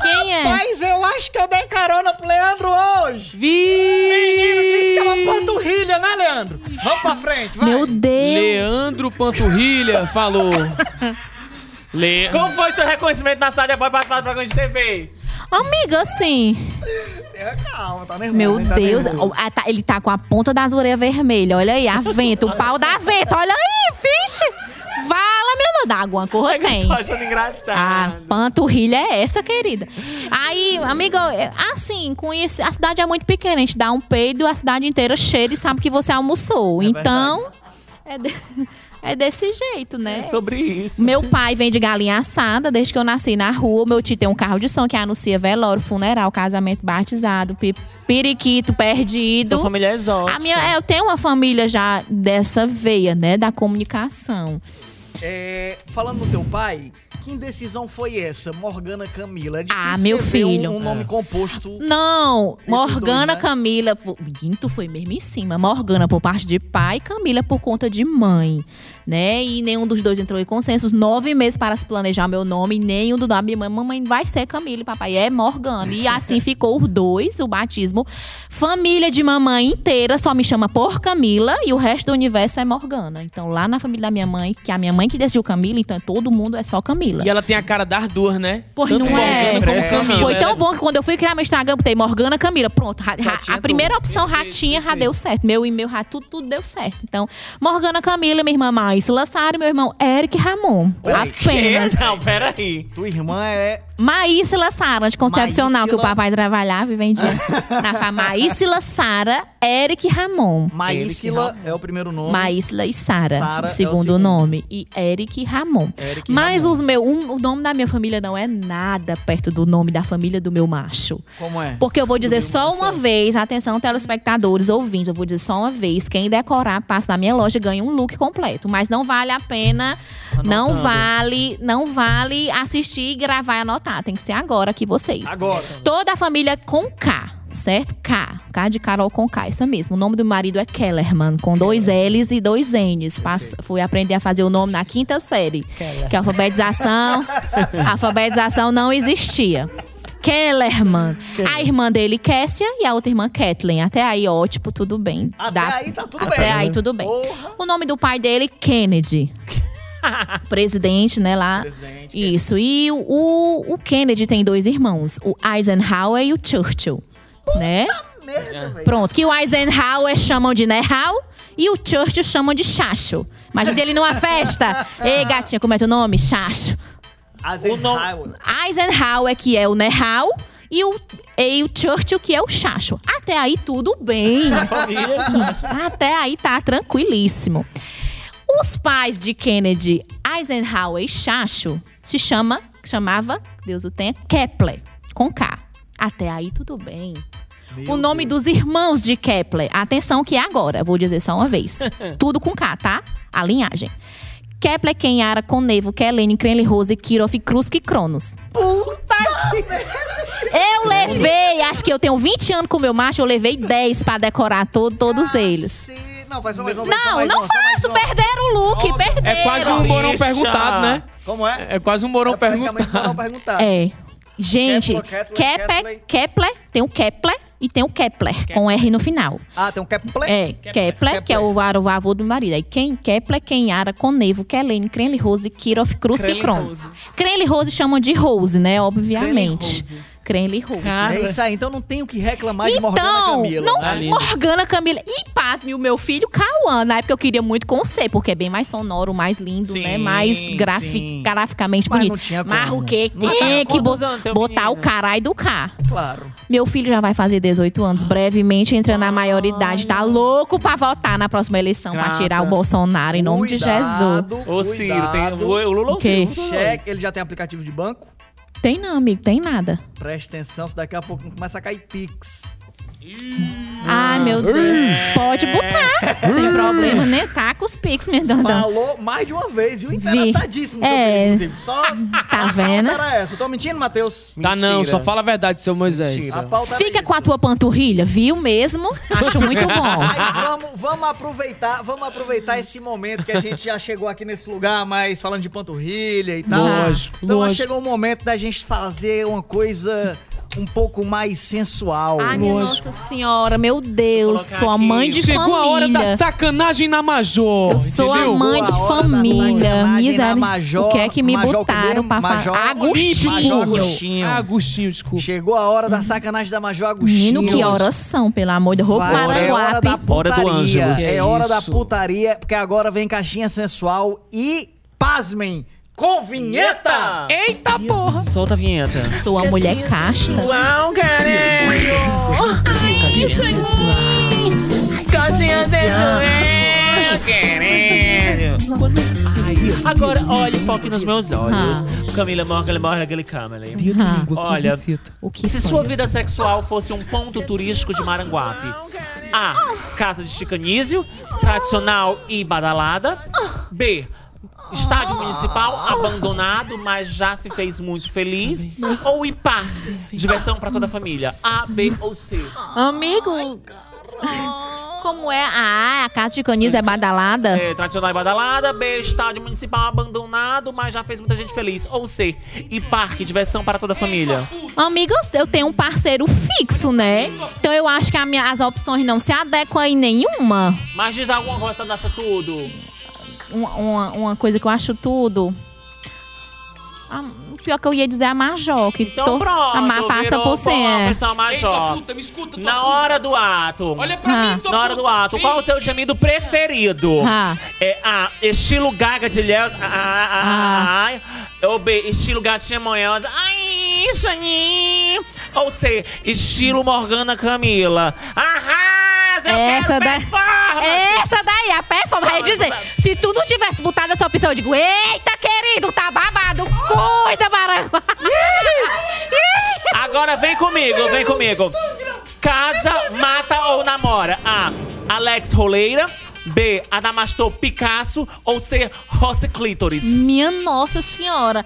C: Quem é?
A: Mas eu acho que eu dei carona pro Leandro hoje. Menino disse que é
E: Vi!
A: uma panturrilha, né, Leandro? Vamos pra frente, vai.
C: Meu Deus.
E: Leandro Panturrilha falou. Le...
B: Como foi seu reconhecimento na cidade após participar do programa de TV?
C: Amiga, assim.
A: Tenha calma, tá nervoso.
C: Meu
A: hein? Tá
C: Deus.
A: nervoso.
C: Ah, tá- ele tá com a ponta das orelhas vermelhas. Olha aí, a venta, o pau da venta. Olha aí, vixe. Vala, meu Deus. Dá alguma coisa tem.
B: Tô achando engraçado.
C: A panturrilha é essa, querida. Aí, amiga, é, assim, conhece, a cidade é muito pequena. A gente dá um peido, a cidade inteira cheira e sabe que você almoçou. então, é, de- é desse jeito, né?
B: É sobre isso.
C: Meu pai vem de galinha assada desde que eu nasci na rua. Meu tio tem um carro de som que anuncia velório, funeral, casamento, batizado, periquito perdido.
B: Tua família é exótica.
C: A minha, eu tenho uma família já dessa veia, né, da comunicação.
A: É, falando no teu pai, que indecisão foi essa? Morgana Camila. É
C: Ah, meu filho.
A: Um, um nome composto.
C: Não, Morgana
A: dois, né?
C: Camila. tu foi mesmo em cima. Morgana por parte de pai, Camila por conta de mãe. Né? E nenhum dos dois entrou em consenso. Nove meses para se planejar meu nome. Nenhum do da minha mãe. Mamãe vai ser Camila e papai é Morgana. E assim ficou os dois, o batismo. Família de mamãe inteira só me chama por Camila. E o resto do universo é Morgana. Então lá na família da minha mãe, que a minha mãe que decidiu Camila, então todo mundo é só Camila.
E: E ela tem a cara das duas, né?
C: Porra,
E: Tanto
C: não é?
E: Morgana como
B: É.
E: Camila.
C: Foi tão
E: Ela-
C: bom que quando eu fui criar meu Instagram, botei Morgana Camila. Pronto, ra-
A: Já
C: ra- a primeira
A: tudo.
C: opção
E: Perfeito,
C: ratinha já
E: perfeito.
C: deu certo. Meu e meu rato, tudo, tudo deu certo. Então, Morgana Camila, minha irmã Maísla Sara e meu irmão Eric Ramon.
A: Peraí.
C: Apenas.
B: Que? Não, peraí.
A: Tua irmã é.
C: Maísla Sara, anticoncepcional, que o papai trabalhava e vendia na farmácia. Maísla Sara, Eric Ramon.
A: Maísila é o primeiro nome.
C: Maísla e Sara,
A: é
C: o segundo
A: segundo.
C: nome. E Eric Ramon.
A: Eric
C: Mas
A: Ramon.
C: os meu, um- o nome da minha família não é nada perto do nome da família do meu macho.
A: Como é?
C: Porque eu vou dizer só uma vez, atenção, telespectadores, ouvintes, eu vou dizer só uma vez. Quem decorar, passa na minha loja ganha um look completo. Mas não vale a pena, não
B: Anotando.
C: vale, não vale assistir, gravar e anotar. Tem que ser agora aqui vocês.
A: Agora.
C: Toda a família com K, certo? K. K de Carol com K, essa mesmo. O nome do marido é Kellerman, com dois L's e dois N's. Pass- Fui aprender a fazer o nome na quinta série. Que a alfabetização, a alfabetização não existia. Kellerman. A irmã dele, Kessia, e a outra irmã, Kathleen. Até aí, ótimo, tudo bem.
A: Até aí tá tudo
C: Até
A: bem.
C: aí, tudo bem.
A: Porra.
C: O nome do pai dele, Kennedy. Presidente, né, lá.
A: Presidente,
C: Isso. E o, o Kennedy tem dois irmãos, o Eisenhower e o Churchill. Né?
A: Merda, velho.
C: Pronto. Que o Eisenhower chamam de Nehal e o Churchill chamam de Chacho. Imagina ele numa festa. Ei, gatinha, como é teu nome? Chacho.
A: Eisenhower.
C: Eisenhower, que é o Nehal, e o, e o Churchill, que é o Chacho. Até aí, tudo bem.
B: Família.
C: Até aí tá tranquilíssimo. Os pais de Kennedy, Eisenhower e Chacho, se chama, chamava, Deus o tenha, Kepler, com K. Até aí tudo bem.
A: Meu
C: o nome
A: Deus.
C: dos irmãos de Kepler, atenção que é agora, vou dizer só uma vez. tudo com K, tá? A linhagem. Kepler, Kenhara, Conevo, Kelene, Krenli, Rose, Kirov, Krus e Cronos. Eu levei, acho que eu tenho 20 anos com meu macho, eu levei 10 pra decorar to- todos eles.
A: Cacete. Não, faz só mais uma vez, só
C: Não,
A: mais
C: não
A: uma, só mais
C: faço,
A: uma.
C: perderam o look,
A: Óbvio.
C: perderam.
E: É quase um morão perguntado, né?
A: Como é?
E: É quase um morão
A: É
E: perguntado.
A: morão perguntado.
C: É. Gente,
A: Kepler, Kepler,
C: Kepler. Kepler, tem o Kepler, e tem o Kepler, com R no final.
A: Ah, tem um Kepler.
C: É, Kepler, que é o, o avô do marido. Aí quem? Kepler, Kenhara, Conevo, Kelene, Crenle Rose, Kiroff, Kruz e Krons.
B: Rose.
C: Crenle Rose chamam de Rose, né? Obviamente. Crenle Rose.
B: Cara,
A: É isso aí, então não tem o que reclamar de Morgana
C: Então,
A: Camila.
C: não,
A: né?
E: lindo.
C: Morgana Camila. E pasme, o meu filho, Cauã. Na época eu queria muito com C, porque é bem mais sonoro, mais lindo,
A: Sim,
C: né? Mais
A: sim.
C: grafi graficamente
A: Mas
C: bonito.
A: não tinha
C: Mas
A: como.
C: o que
B: Não
C: tem
B: tinha.
C: que bo-
B: o
C: botar o
B: menino?
C: caralho do K.
A: Claro.
C: Meu filho já vai fazer 18 anos, brevemente entra na maioridade. Tá louco pra votar na próxima eleição, pra
B: Graças.
C: tirar o Bolsonaro, em nome de Jesus.
A: Cuidado,
B: Ô, Ciro, tem
A: cuidado.
B: o, o Lula ou o. Ciro?
A: Cheque, ele já tem aplicativo de banco?
C: Tem não, amigo, tem nada.
A: Presta atenção, daqui a pouco começa a cair Pix.
C: Ai, meu Deus. Pode botar. Não tem problema, né? Tá com os pics, meu Deus.
A: Falou mais de uma vez, viu? Interessadíssimo, seu
C: É.
A: filho, inclusive. Só
C: Tá vendo?
A: A pauta era essa. Eu tô mentindo, Matheus?
E: Tá não, só fala a verdade, seu Moisés.
A: A pauta era
C: Fica
A: isso.
C: com a tua panturrilha, viu mesmo? Acho muito bom.
A: Mas vamos, vamos aproveitar, vamos aproveitar esse momento que a gente já chegou aqui nesse lugar, mas falando de panturrilha e tal.
E: Lógico,
A: Então
E: lógico.
A: chegou o momento da gente fazer uma coisa um pouco mais sensual.
C: Ai, minha. Nossa Senhora, meu Deus, sou a mãe de
E: Chegou a hora da
C: família.
E: sacanagem na Major.
C: Eu sou a
E: entendeu?
C: mãe de
A: Chegou a
C: família. Miséria.
A: Major-
C: O que é que me
A: Major
C: botaram pra
A: Major
C: falar?
A: Major
C: Agostinho.
A: Agostinho.
E: Agostinho, desculpa.
A: Chegou a hora da sacanagem da Major Agostinho.
C: Menino, que oração, pelo amor de Deus.
A: Vai, é hora da
B: Hora do
A: putaria. É
E: é
A: hora da putaria, porque agora vem caixinha sensual e, pasmem, com vinheta!
E: Eita porra!
B: Solta a vinheta.
C: Sou a mulher casta.
B: Uau, caralho! Coxinha sensual, querendo. Ai, Agora, olhe, foque nos meus olhos. Camila Morgan, morre aquele câmera.
C: Ah,
B: Olha,
C: o que
B: se
C: foi?
B: sua vida sexual fosse um ponto turístico de Maranguape, A. Casa de Chicanísio, tradicional e badalada. B. Estádio municipal abandonado, mas já se fez muito feliz. Ou IPA, diversão para toda a família. A, B ou C.
C: Amigo, como é? Ah, a casa de é badalada?
B: É, tradicional e badalada. B, estádio municipal abandonado, mas já fez muita gente feliz. Ou C, e parque, diversão para toda a família.
C: Amigo, eu- tenho um parceiro fixo, né? Então eu acho que a minha- as opções não se adequam em nenhuma.
B: Mas diz alguma coisa que acha tudo.
C: Uma, uma, uma coisa que eu acho tudo. Ah, pior que eu ia dizer a Major, que
B: Então
C: tô,
B: pronto,
C: a Ma passa por cento.
E: puta, me escuta,
B: Na
E: puta.
B: hora do ato.
E: Olha pra
C: Ah.
E: mim, tua
B: Na hora do
E: puta.
B: ato, qual o seu gemido preferido?
C: Ah.
B: É A, estilo Gaga de Léo. Ai. Ou B, estilo Gatinha Monhosa. Ai, Xanin. Ou C, estilo Morgana Camila. Arrasa, eu
C: Essa
B: quero
C: da-. Essa daí, a performance. Vai dizer, se tu não tivesse botado essa opção, eu digo, eita, querido, tá babado. Cuida, Maranguá.
B: Agora vem comigo, vem comigo. Casa, mata ou namora? A. Alex Roleira. B. Adamastor Picasso. Ou C. Rossi Clítoris.
C: Minha nossa senhora.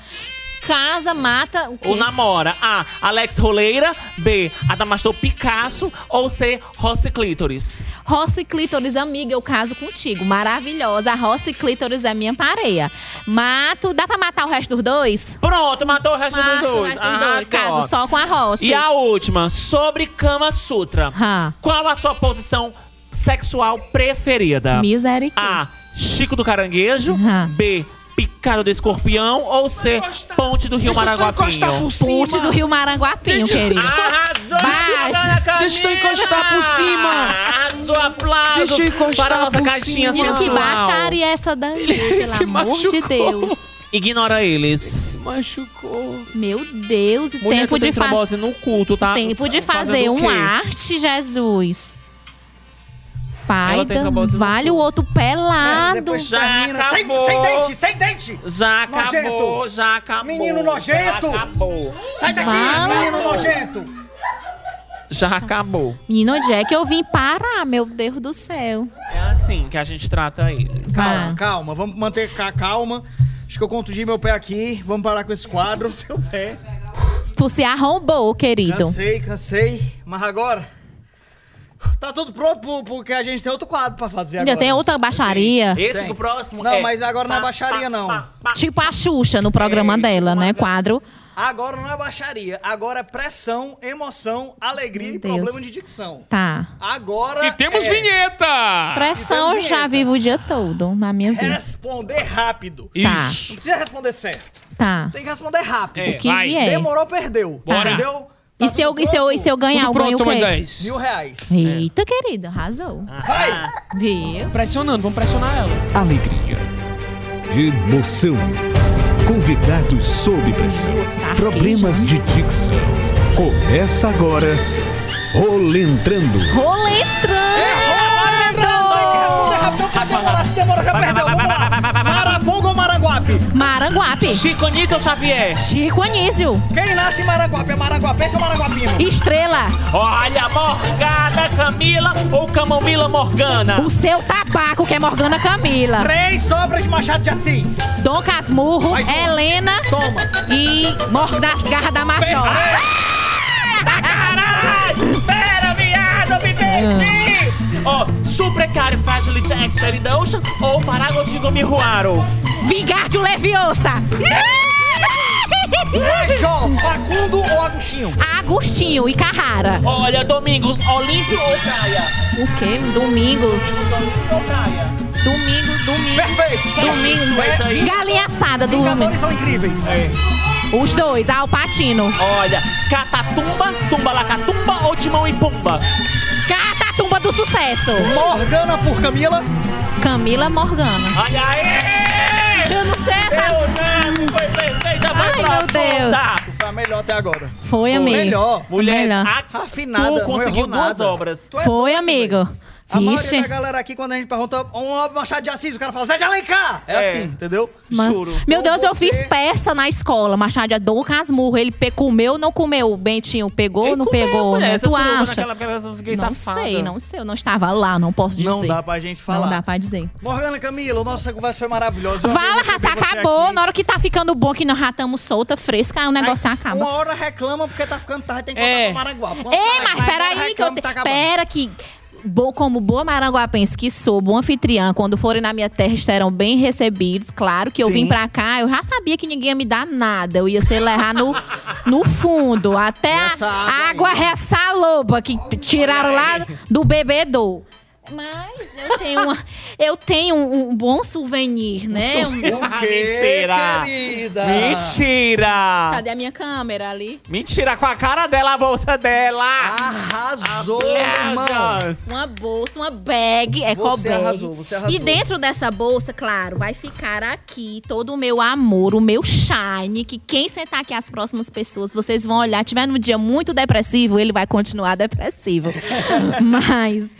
C: Casa, mata, o quê?
B: Ou namora? A. Alex Roleira. B. Adamastor Picasso. Ou C. Rossi Clítoris.
C: Rossi Clítoris, amiga, eu caso contigo. Maravilhosa. A Rossi Clítoris é minha pareia. Mato, dá pra matar o resto dos dois?
B: Pronto, matou o resto dos
C: Mato o
B: dois.
C: resto dos dois. Caso só com a Rossi.
B: E a última, sobre Kama Sutra.
C: Ah.
B: Qual a sua posição sexual preferida?
C: Misericórdia.
B: A. Chico do Caranguejo.
C: Aham.
B: B. Picada do Escorpião. Ou
E: encostar.
B: Ponte do Rio Maranguapinho.
C: Ponte do Rio Maranguapinho, querido.
B: Arrasou!
E: Deixa eu encostar por cima.
B: Arrasou, aplausos
E: Deixa eu encostar
B: para a nossa
E: por
B: caixinha
E: cima.
C: Menino, que
B: sensual.
C: baixaria essa daí, pelo
E: se
C: amor de
E: machucou.
C: Deus.
B: Ignora eles.
E: Se machucou.
C: Meu Deus, e
B: Mulher,
C: tempo de, fa
B: trombose no culto, tá?
C: tempo de fazer um arte, Jesus. Pai,
B: Ela tem
C: da-
B: trombose no
C: vale o outro pelado.
A: Depois
B: Já
A: termina. Sem,
B: acabou.
A: sem dente, sem dente!
B: Já acabou,
A: Nojento.
B: já acabou.
A: Menino nojento.
B: Já acabou.
A: Sai daqui,
C: Fala.
A: menino nojento!
B: Já acabou.
C: Menino, onde é que eu vim parar, meu Deus do céu?
B: É assim que a gente trata eles.
A: Calma,
C: Ah.
A: calma, vamos manter ca- calma. Acho que eu contundi meu pé aqui. Vamos parar com esse quadro. Seu pé.
C: Tu se arrombou, querido.
A: Cansei, cansei. Mas agora. Tá tudo pronto pro- porque a gente tem outro quadro pra fazer agora.
C: Ainda tem outra baixaria.
B: Esse
A: Tem.
B: que o próximo
A: Não,
B: é...
A: mas agora não é baixaria, não.
C: Tipo a Xuxa no programa
B: É,
C: dela, né?
B: uma-
C: Quadro.
A: Agora não é baixaria. Agora é pressão, emoção, alegria
C: Meu
A: e
C: Deus.
A: problema de dicção.
C: Tá.
A: Agora.
E: E temos
A: é
E: vinheta!
C: Pressão eu já
A: vinheta.
C: vivo o dia todo na minha vida.
A: Responder rápido.
C: Tá.
A: Não precisa responder certo.
C: Tá.
A: Tem que responder rápido.
E: É,
C: O que
E: vai.
C: vier.
A: Demorou, perdeu.
E: Bora.
A: Entendeu? Tá
C: E se, eu, e, se eu, e se eu ganhar,
E: Tudo
C: eu
E: pronto,
C: ganho o quê?
E: Moisés.
A: Mil reais.
C: Eita, querida, arrasou.
A: Vai!
C: Viu?
E: Pressionando, vamos pressionar ela.
F: Alegria. Emoção. Convidados sob pressão.
C: Tá
F: Problemas de dicção. Começa agora. Rolentrando.
A: Tem que responder rápido, não pode demorar. Se demorar, já perdeu. Vamos lá. Maranguape?
C: Maranguape.
B: Chico Nísio ou Xavier?
C: Chico Anísio.
A: Quem nasce em Maranguape? É Maranguapense ou Maranguapino?
C: Estrela.
B: Olha, Morgana Camila ou Camomila Morgana?
C: O seu tabaco, que é Morgana Camila.
A: Três sobras de Machado de Assis.
C: Dom Casmurro,
A: Mais uma.
C: Helena
A: Toma.
C: e Mor das Garras da Major.
B: Tá caralho! Pera, viado, me perdi! Ó, Suprecário Fragility Expert in the Ocean ou Paragotigo Mihuaro?
C: Vingardio Leviosa.
A: Major, Facundo ou Agostinho?
C: Agostinho e Carrara.
B: Olha, Domingos, Olímpio ou Praia?
C: O quê? Domingo.
B: Domingos, Olímpio ou Praia?
C: Domingo, domingo.
A: Perfeito.
C: Domingo.
B: É isso aí.
C: Galinha assada, domingo.
A: Vingadores são incríveis.
C: Os dois, Alpatino.
B: Olha, Catatumba, Tumbalacatumba ou Timão e Pumba?
C: Catatumba do sucesso.
A: Morgana por Camila.
C: Camila Morgana.
B: Olha aí!
C: Eu não sei essa.
B: Meu Deus, foi perfeita, foi
C: Ai, meu
B: profunda.
C: Deus.
A: Tu foi a melhor até agora.
C: Foi, amigo.
A: Melhor.
B: Mulher,
C: Melhor.
B: a- tu
A: não
B: conseguiu duas
A: nada.
B: obras.
A: Tu é
C: Foi,
A: doido,
C: amigo.
A: A maioria da galera aqui, quando a gente pergunta um Machado de Assis, o cara fala Zé de Alencar. É,
B: É.
A: assim, entendeu?
C: Ma-
B: Juro.
C: Meu Deus, eu
A: você-
C: fiz peça na escola. Machado de Dom Casmurro. Ele pe- comeu ou não comeu? O Bentinho pegou ou não
B: comeu,
C: pegou?
B: mulher,
C: né? Tu acha? Não
B: safada.
C: sei, não sei. Eu não estava lá, não posso dizer.
A: Não dá pra gente falar.
C: Não dá pra dizer.
A: Morgana Camila, nossa conversa foi maravilhosa. Eu
C: Fala,
A: receber
C: raça, acabou.
A: aqui.
C: Na hora que tá ficando bom, que nós já estamos solta, fresca, o negócio
A: Aí,
C: acaba.
A: Uma hora reclama porque tá ficando tarde, tem que
E: É.
A: voltar pro Maranguape. Quando
C: Ei,
A: vai-
C: mas peraí, que eu te...
A: tá.
C: Pera que... Bo, como boa maranguapense que sou, bom anfitriã, quando forem na minha terra estarão bem recebidos. Claro que eu
A: Sim.
C: vim pra cá, eu já sabia que ninguém ia me dar nada. Eu ia ser levar no, no fundo. Até a
A: Essa água
C: a
A: aí.
C: água ressaloba que tiraram lá do bebedouro. Mas eu tenho, uma, eu tenho um, um bom souvenir, né? Um-
A: O quê,
B: Mentira.
A: querida?
B: Mentira!
C: Cadê a minha câmera ali?
B: Mentira, com a cara dela, a bolsa dela!
A: Arrasou, meu irmão.
C: Uma bolsa, uma bag, eco
A: Você
C: bag.
A: arrasou, você arrasou.
C: E dentro dessa bolsa, claro, vai ficar aqui todo o meu amor, o meu shine, que quem sentar aqui as próximas pessoas, vocês vão olhar, tiver num dia muito depressivo, ele vai continuar depressivo. Mas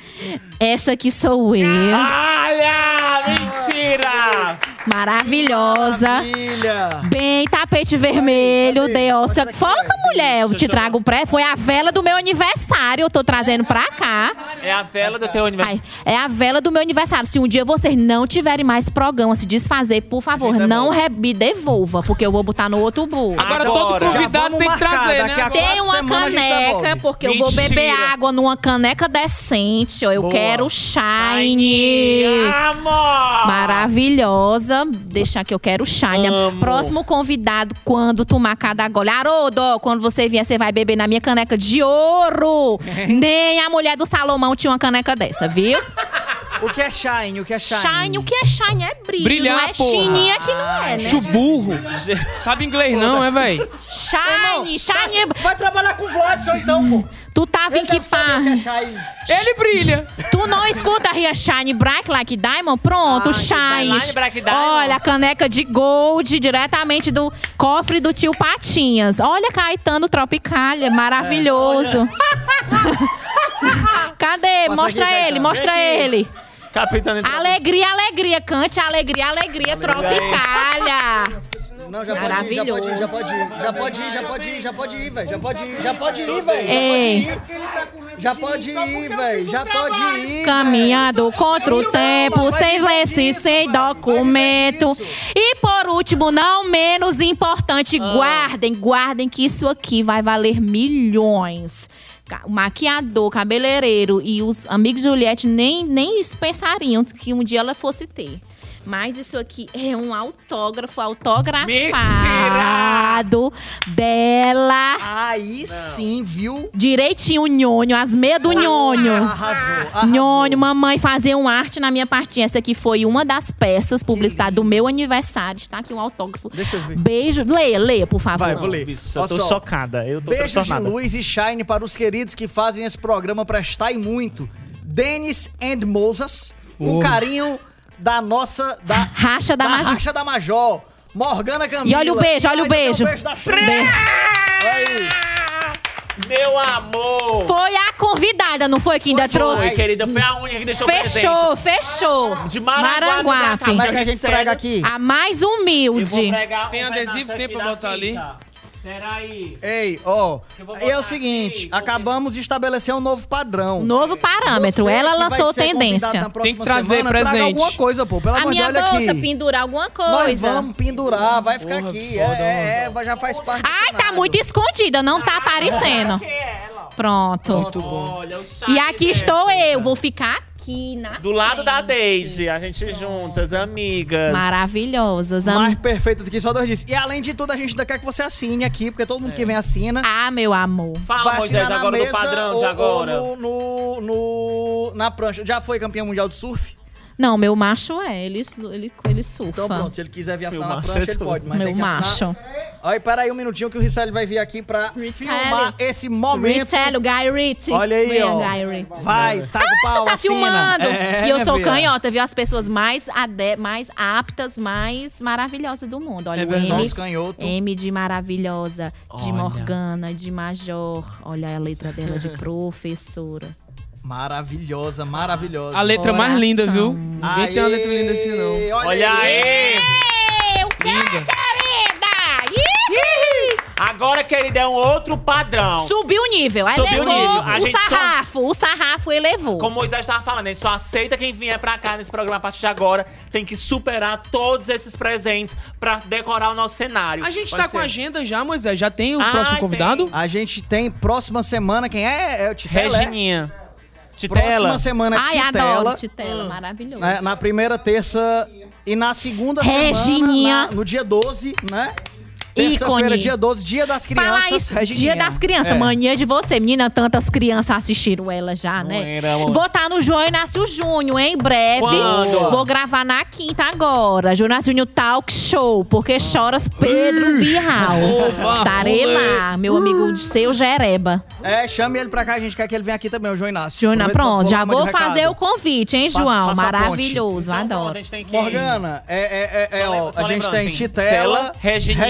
C: essa aqui sou eu,
B: Olha! Mentira!
C: Maravilhosa.
A: Filha.
C: Bem, tapete vermelho, de Oscar. Foca, mulher, eu te trago pré. Foi a vela do meu aniversário, eu tô trazendo pra cá.
B: É a vela do teu aniversário.
C: Ai, é a vela do meu aniversário. Se um dia vocês não tiverem mais programa, se desfazer, por favor,
A: gente
C: não re- me devolva, porque eu vou botar no outro bolo.
E: Agora todo convidado tem que trazer, né?
C: Tem uma
A: gente
C: caneca, porque eu vou beber
B: Mentira.
C: água numa caneca decente. ó. Eu
A: Boa.
C: quero shine.
B: Amor!
C: Maravilhosa. Deixar que eu quero shine.
B: Amo.
C: Próximo convidado, quando tomar cada gole. Haroldo, quando você vier, você vai beber na minha caneca de ouro. Nem a mulher do Salomão tinha uma caneca dessa, viu?
A: O que é shine? O que é shine?
C: Shine, o que é shine é brilho.
E: Brilhar,
C: não é
E: porra.
C: chininha que não é, né?
E: Chuburro. Sabe inglês não, é, véi?
C: Shine, shine.
A: Vai trabalhar com o Vladson então, pô.
C: Tu tava em
A: Ele
C: que
A: que é
C: pá?
A: shine.
E: Ele brilha.
C: Tu não escuta a Ria Shine Bright Like Diamond? Pronto,
A: Ah,
C: Shine.
B: Shine Black Diamond.
C: Olha, a caneca de gold diretamente do cofre do tio Patinhas. Olha, Caetano Tropicália, maravilhoso. Cadê?
A: Passa
C: mostra
A: aqui,
C: ele, mostra
B: Vem aqui.
C: ele.
B: Capitão.
C: Alegria, alegria. Cante alegria, alegria, Tropicália.
A: Não, já pode ir, já pode ir, já pode ir. Já pode ir, já pode ir, já pode ir, velho. Já pode ir, já pode ir, velho. Já pode ir, velho. Já pode ir.
C: Caminhando contra o tempo, sem lance, sem documento. E por último, não menos importante, guardem, guardem que isso aqui vai valer milhões. O maquiador, cabeleireiro e os amigos de Juliette nem, nem pensariam que um dia ela fosse ter. Mas isso aqui é um autógrafo
B: Mentira!
C: autografado dela.
A: Aí sim, viu?
C: Direitinho, nhonho, as meias do nhonho.
A: Arrasou, arrasou.
C: Nhonho, mamãe fazia um arte na minha partinha. Essa aqui foi uma das peças publicidade do meu aniversário. Está aqui um autógrafo.
A: Deixa eu ver.
C: Beijo. Leia, leia, por favor.
A: Vai, vou ler. Olha
B: eu tô
A: só.
B: chocada. Eu tô
A: Beijos de luz e shine para os queridos que fazem esse programa prestar e muito. Denis and Moses, com
E: Oh.
A: carinho da nossa... Da,
C: Racha da Major.
A: Racha da Major. Morgana Camila.
C: E olha o beijo, olha o beijo.
A: beijo da Shine.
C: Be-.
B: Meu amor!
C: Foi a convidada, não foi que ainda
A: Foi,
C: trouxe?
B: Oi, querida, foi a única que deixou
C: Fechou, fechou.
B: presente. De Maranguape.
C: Maranguape.
A: Como é que a gente prega aqui?
C: A mais
B: Eu vou
C: humilde.
B: pregar
E: Tem adesivo, tem pra
B: da
E: botar ali?
B: fita. Peraí.
A: Ei, ó.
B: Vou
A: E é o seguinte,
B: aqui,
A: acabamos de estabelecer um novo padrão.
C: Novo parâmetro.
A: Você
C: Ela lançou tendência.
A: na próxima
E: Tem que trazer
A: semana, traga
E: presente.
A: alguma coisa, pô. Pelo
C: A
A: amor de Deus,
C: bolsa,
A: aqui.
C: pendurar alguma
A: Nós
C: coisa.
A: vamos pendurar, vai ficar
E: Porra,
A: aqui. é, é, já faz parte do
C: Ai, tá muito escondida, não tá aparecendo.
B: Que é ela?
C: Pronto.
E: Muito bom.
B: Olha,
C: E aqui estou eu, vou ficar aqui na
B: Do lado da
C: frente.
B: Deide, a gente juntas, amigas.
C: Maravilhosas. am-
A: Mais perfeito do que só dois dias. E além de tudo, a gente ainda quer que você assine aqui, porque todo mundo que vem assina.
C: Ah, meu amor.
B: Fala,
A: vai
B: Moisés, agora
A: mesa
B: do padrão
A: ou,
B: de
A: ou
B: agora.
A: no, no, no- na prancha. Já foi campeão mundial de surf?
C: Não, meu macho é, ele, ele, ele surfa.
A: Então pronto, se ele quiser vir assinar
B: Meu
A: na prancha,
B: é
A: ele pode. Mas
C: meu
A: tem que
C: macho.
A: assinar. Olha, peraí um minutinho que o Risselli vai vir aqui pra
C: Risselli.
A: filmar esse momento.
C: Richello, Guy Ritchie.
A: Olha aí, ó.
C: Guy Ritchie.
A: Vai, taca o pau,
C: Tá
A: assina.
C: filmando.
A: É,
C: e eu sou canhota, viu? As pessoas mais, ade mais aptas, mais maravilhosas do mundo. Olha
E: É
C: o M.
A: os canhotos.
C: M de maravilhosa, de
B: Olha.
C: Morgana, de Major. Olha a letra dela de professora.
A: Maravilhosa, maravilhosa.
E: A letra mais linda, viu?
C: Coração.
E: Ninguém tem uma letra linda assim, não.
B: Olha aí!
C: Eu
E: Linda.
C: querida! Ih!
B: Agora, querida, é um outro padrão.
C: Subiu o nível,
B: Subiu o
C: elevou
B: nível. A
C: o
B: gente só-
C: sarrafo, o sarrafo elevou.
B: Como o Moisés estava falando, a gente só aceita quem vier pra cá nesse programa a partir de agora. Tem que superar todos esses presentes pra decorar o nosso cenário.
E: A gente
B: Vai
E: tá com
B: ser
E: a agenda já, Moisés? Já tem o
B: Ah,
E: próximo
B: tem.
E: convidado?
A: A gente tem próxima semana, quem é? É o Titela. é?
B: Regininha. Titela.
A: Próxima semana,
C: Ai,
A: Titela.
C: adoro Titela, maravilhoso.
A: né, na primeira terça e na segunda
C: Regininha.
A: semana, na- no dia 12, né? Terça-feira, dia 12, dia das crianças.
C: Falar isso,
A: Regininha.
C: dia das crianças,
A: É.
C: mania de você. Menina, tantas crianças assistiram ela já, né?
B: era.
C: Vou estar no João Inácio Júnior, em breve.
B: Quando?
C: Vou gravar na quinta agora. João Inácio Júnior Talk Show, porque choras Pedro Birral. Estarei lá, meu amigo de seu Jereba.
A: É, chame ele pra cá, a gente quer que ele venha aqui também, o João Inácio.
C: João Inácio, pronto, já vou fazer o convite, hein,
A: Faça-
C: João?
A: faça a ponte.
C: Maravilhoso,
B: Então, pronto,
C: adoro.
B: a gente tem que...
A: Morgana, é, é, é, é, ó, a gente
B: lembrando,
A: tem Titela,
B: Regininha,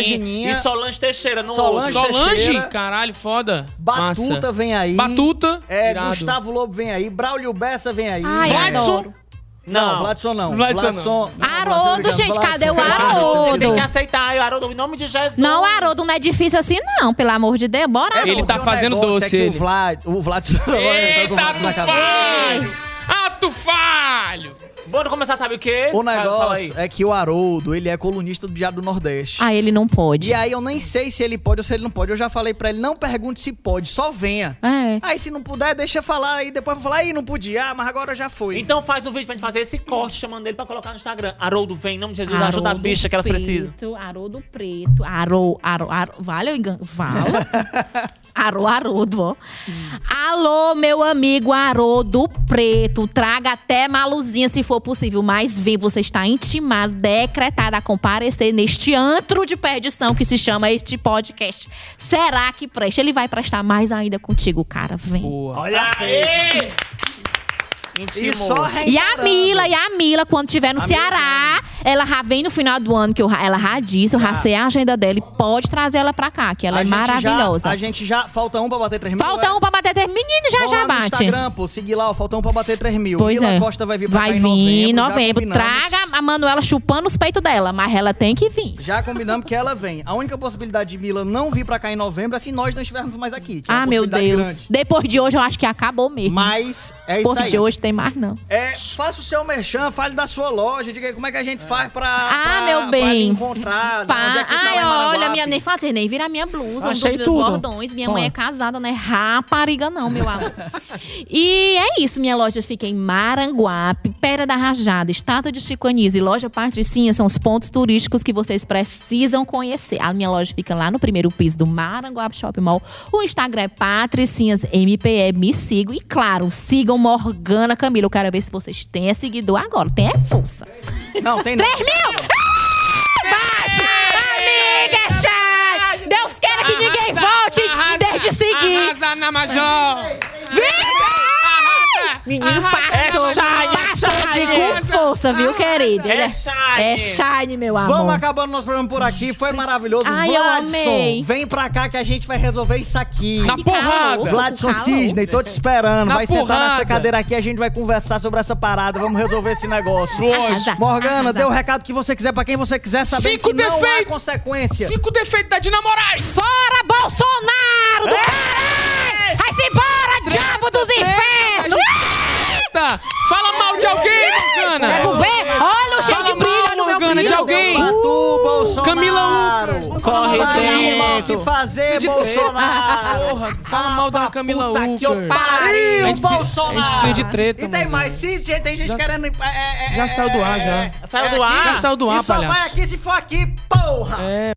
B: E Solange Teixeira no
A: Solange
B: Solange.
A: Teixeira.
E: Caralho, foda.
A: Batuta
E: Massa.
A: vem aí.
E: Batuta.
A: É,
E: irado.
A: Gustavo Lobo vem aí, Braulio Bessa vem aí.
C: Ai,
E: Vladson.
A: Não,
B: Não.
A: Vladson não.
E: Vladson
A: não,
C: Haroldo,
A: Vladson,
C: gente, cadê o
A: Vladson.
C: Haroldo?
B: Tem que aceitar, Haroldo, em nome de Jesus.
C: Não, Haroldo, não é difícil assim, não, pelo amor de Deus. Bora,
A: É
E: Ele tá fazendo
A: negócio
E: doce,
A: É que
E: ele.
A: o Vlad, o Vladson agora tá com o
E: Eita,
A: Vladson na cabeça.
E: falho! Ato falho!
B: Bora começar, sabe o quê?
A: O
B: Fala- fala aí.
A: negócio é que o Haroldo, ele é colunista do Diário do Nordeste.
C: Ah, ele não pode.
A: E aí eu nem sei se ele pode ou se ele não pode. Eu já falei pra ele, não pergunte se pode, só venha.
C: É.
A: Aí se não puder, deixa eu falar. Aí depois eu vou falar, aí não podia, ah, mas agora já foi.
B: Então faz um vídeo pra gente fazer esse corte, chamando ele pra colocar no Instagram. Haroldo, vem, em nome de Jesus, ajuda as
C: Haroldo
B: bichas que elas
C: Preto,
B: precisam.
C: Haroldo Preto. Arô, arô, arô. Vale ou engano? Vala? Arô, Haroldo, ó. Alô, meu amigo Haroldo Preto. Traga até maluzinha se for possível. Mas vem, você está intimado, decretado a comparecer neste antro de perdição que se chama este podcast. Será que presta? Ele vai prestar mais ainda contigo, cara. Vem.
E: Boa.
B: Olha aí!
A: E
B: Intimou.
A: só
C: E a. Mila, e a Mila, quando estiver no
A: A
C: Ceará, ela já vem no final do ano, que eu, ela já disse, eu já sei a agenda dela e pode trazer ela pra cá, que ela
A: A
C: é maravilhosa.
A: Já, a gente já. Falta um pra bater 3 mil.
C: Falta
A: é?
C: um pra bater três. Menino, já
A: Vão
C: já
A: lá no
C: bate.
A: Instagram, pô, seguir lá, ó, falta um pra bater 3 mil.
C: Pois
A: Mila
C: é.
A: Costa vai vir pra
C: Vai
A: cá em
C: vir em
A: novembro.
C: novembro.
A: já combinamos.
C: Traga a Manuela chupando os peitos dela, mas ela tem que vir.
A: Já combinamos que ela vem. A única possibilidade de Mila não vir pra cá em novembro é se nós não estivermos mais aqui. que é uma
C: Ah, meu
A: possibilidade
C: Deus.
A: grande.
C: Depois de hoje, eu acho que acabou mesmo.
A: Mas é isso
C: Depois
A: aí.
C: de hoje tem mais, não.
A: É, faça o seu merchan, fale da sua loja, diga aí como é que a gente faz pra,
C: Ah,
A: pra,
C: meu
A: pra lhe
C: bem.
A: encontrar,
C: Pá.
A: onde é que tá
C: Ai,
A: em
C: olha, minha, nem fazer, nem vira minha blusa, um dos
B: Achei
C: meus
B: tudo.
C: bordões. Minha mãe é casada, não é rapariga, não, meu amor. e é isso, minha loja fica em Maranguape, Pera da Rajada, Estátua de Chico Anísio. E Loja Patricinhas são os pontos turísticos que vocês precisam conhecer. A minha loja fica lá no primeiro piso do Maranguape Shopping Mall. O Instagram é Patricinhas MPE. Me sigam. E claro, sigam Morgana Camila. Eu quero ver se vocês têm seguidor agora. Tem é força.
A: Não, tem não.
C: 3 mil! Baixe! Amiga, é chá! Deus queira que ninguém volte
E: Arrasa,
C: desde seguir.
E: Arrasa na Major!
C: Menino passou,
B: É shine,
C: com força, viu, querido?
B: É
C: Ele
B: shine.
C: É shine, meu amor.
A: Vamos acabando nosso programa por aqui. Foi maravilhoso.
C: Ai, eu
A: Vladson,
C: amei.
A: vem pra cá que a gente vai resolver isso aqui.
E: Na porrada.
A: Vladson. Cisney, tô te esperando.
E: Na
A: vai sentar
E: porrada.
A: nessa cadeira aqui, a gente vai conversar sobre essa parada. Vamos resolver esse negócio.
C: Arrasa,
A: Morgana,
C: arrasa.
A: dê o recado que você quiser pra quem você quiser saber
E: Cinco
A: que não há
E: defeitos.
A: consequência.
E: Cinco defeitos da Dina Moraes!
C: Fora Bolsonaro do caralho! Vai-se embora, diabo dos infernos!
E: Eita! Fala mal de alguém, Morgana!
C: Olha o cheio
E: Fala
C: de brilho,
E: mal,
C: olha o meu
E: Morgana, de alguém.
A: Batu, Bolsonaro.
E: Camila Ucra.
B: Corre
A: arrumar o
B: dentro.
A: que fazer,
E: De
A: Bolsonaro.
E: Porra, fala mal da Camila
A: Puta que pariu,
E: gente
A: Bolsonaro.
E: a gente precisa de treta,
A: E tem mais. Se tem tem gente querendo... é, é,
E: já saiu do ar, já.
B: Saiu do ar?
E: Já saiu do ar,
A: E só
E: palhaço.
A: vai aqui se for aqui, porra.
E: É.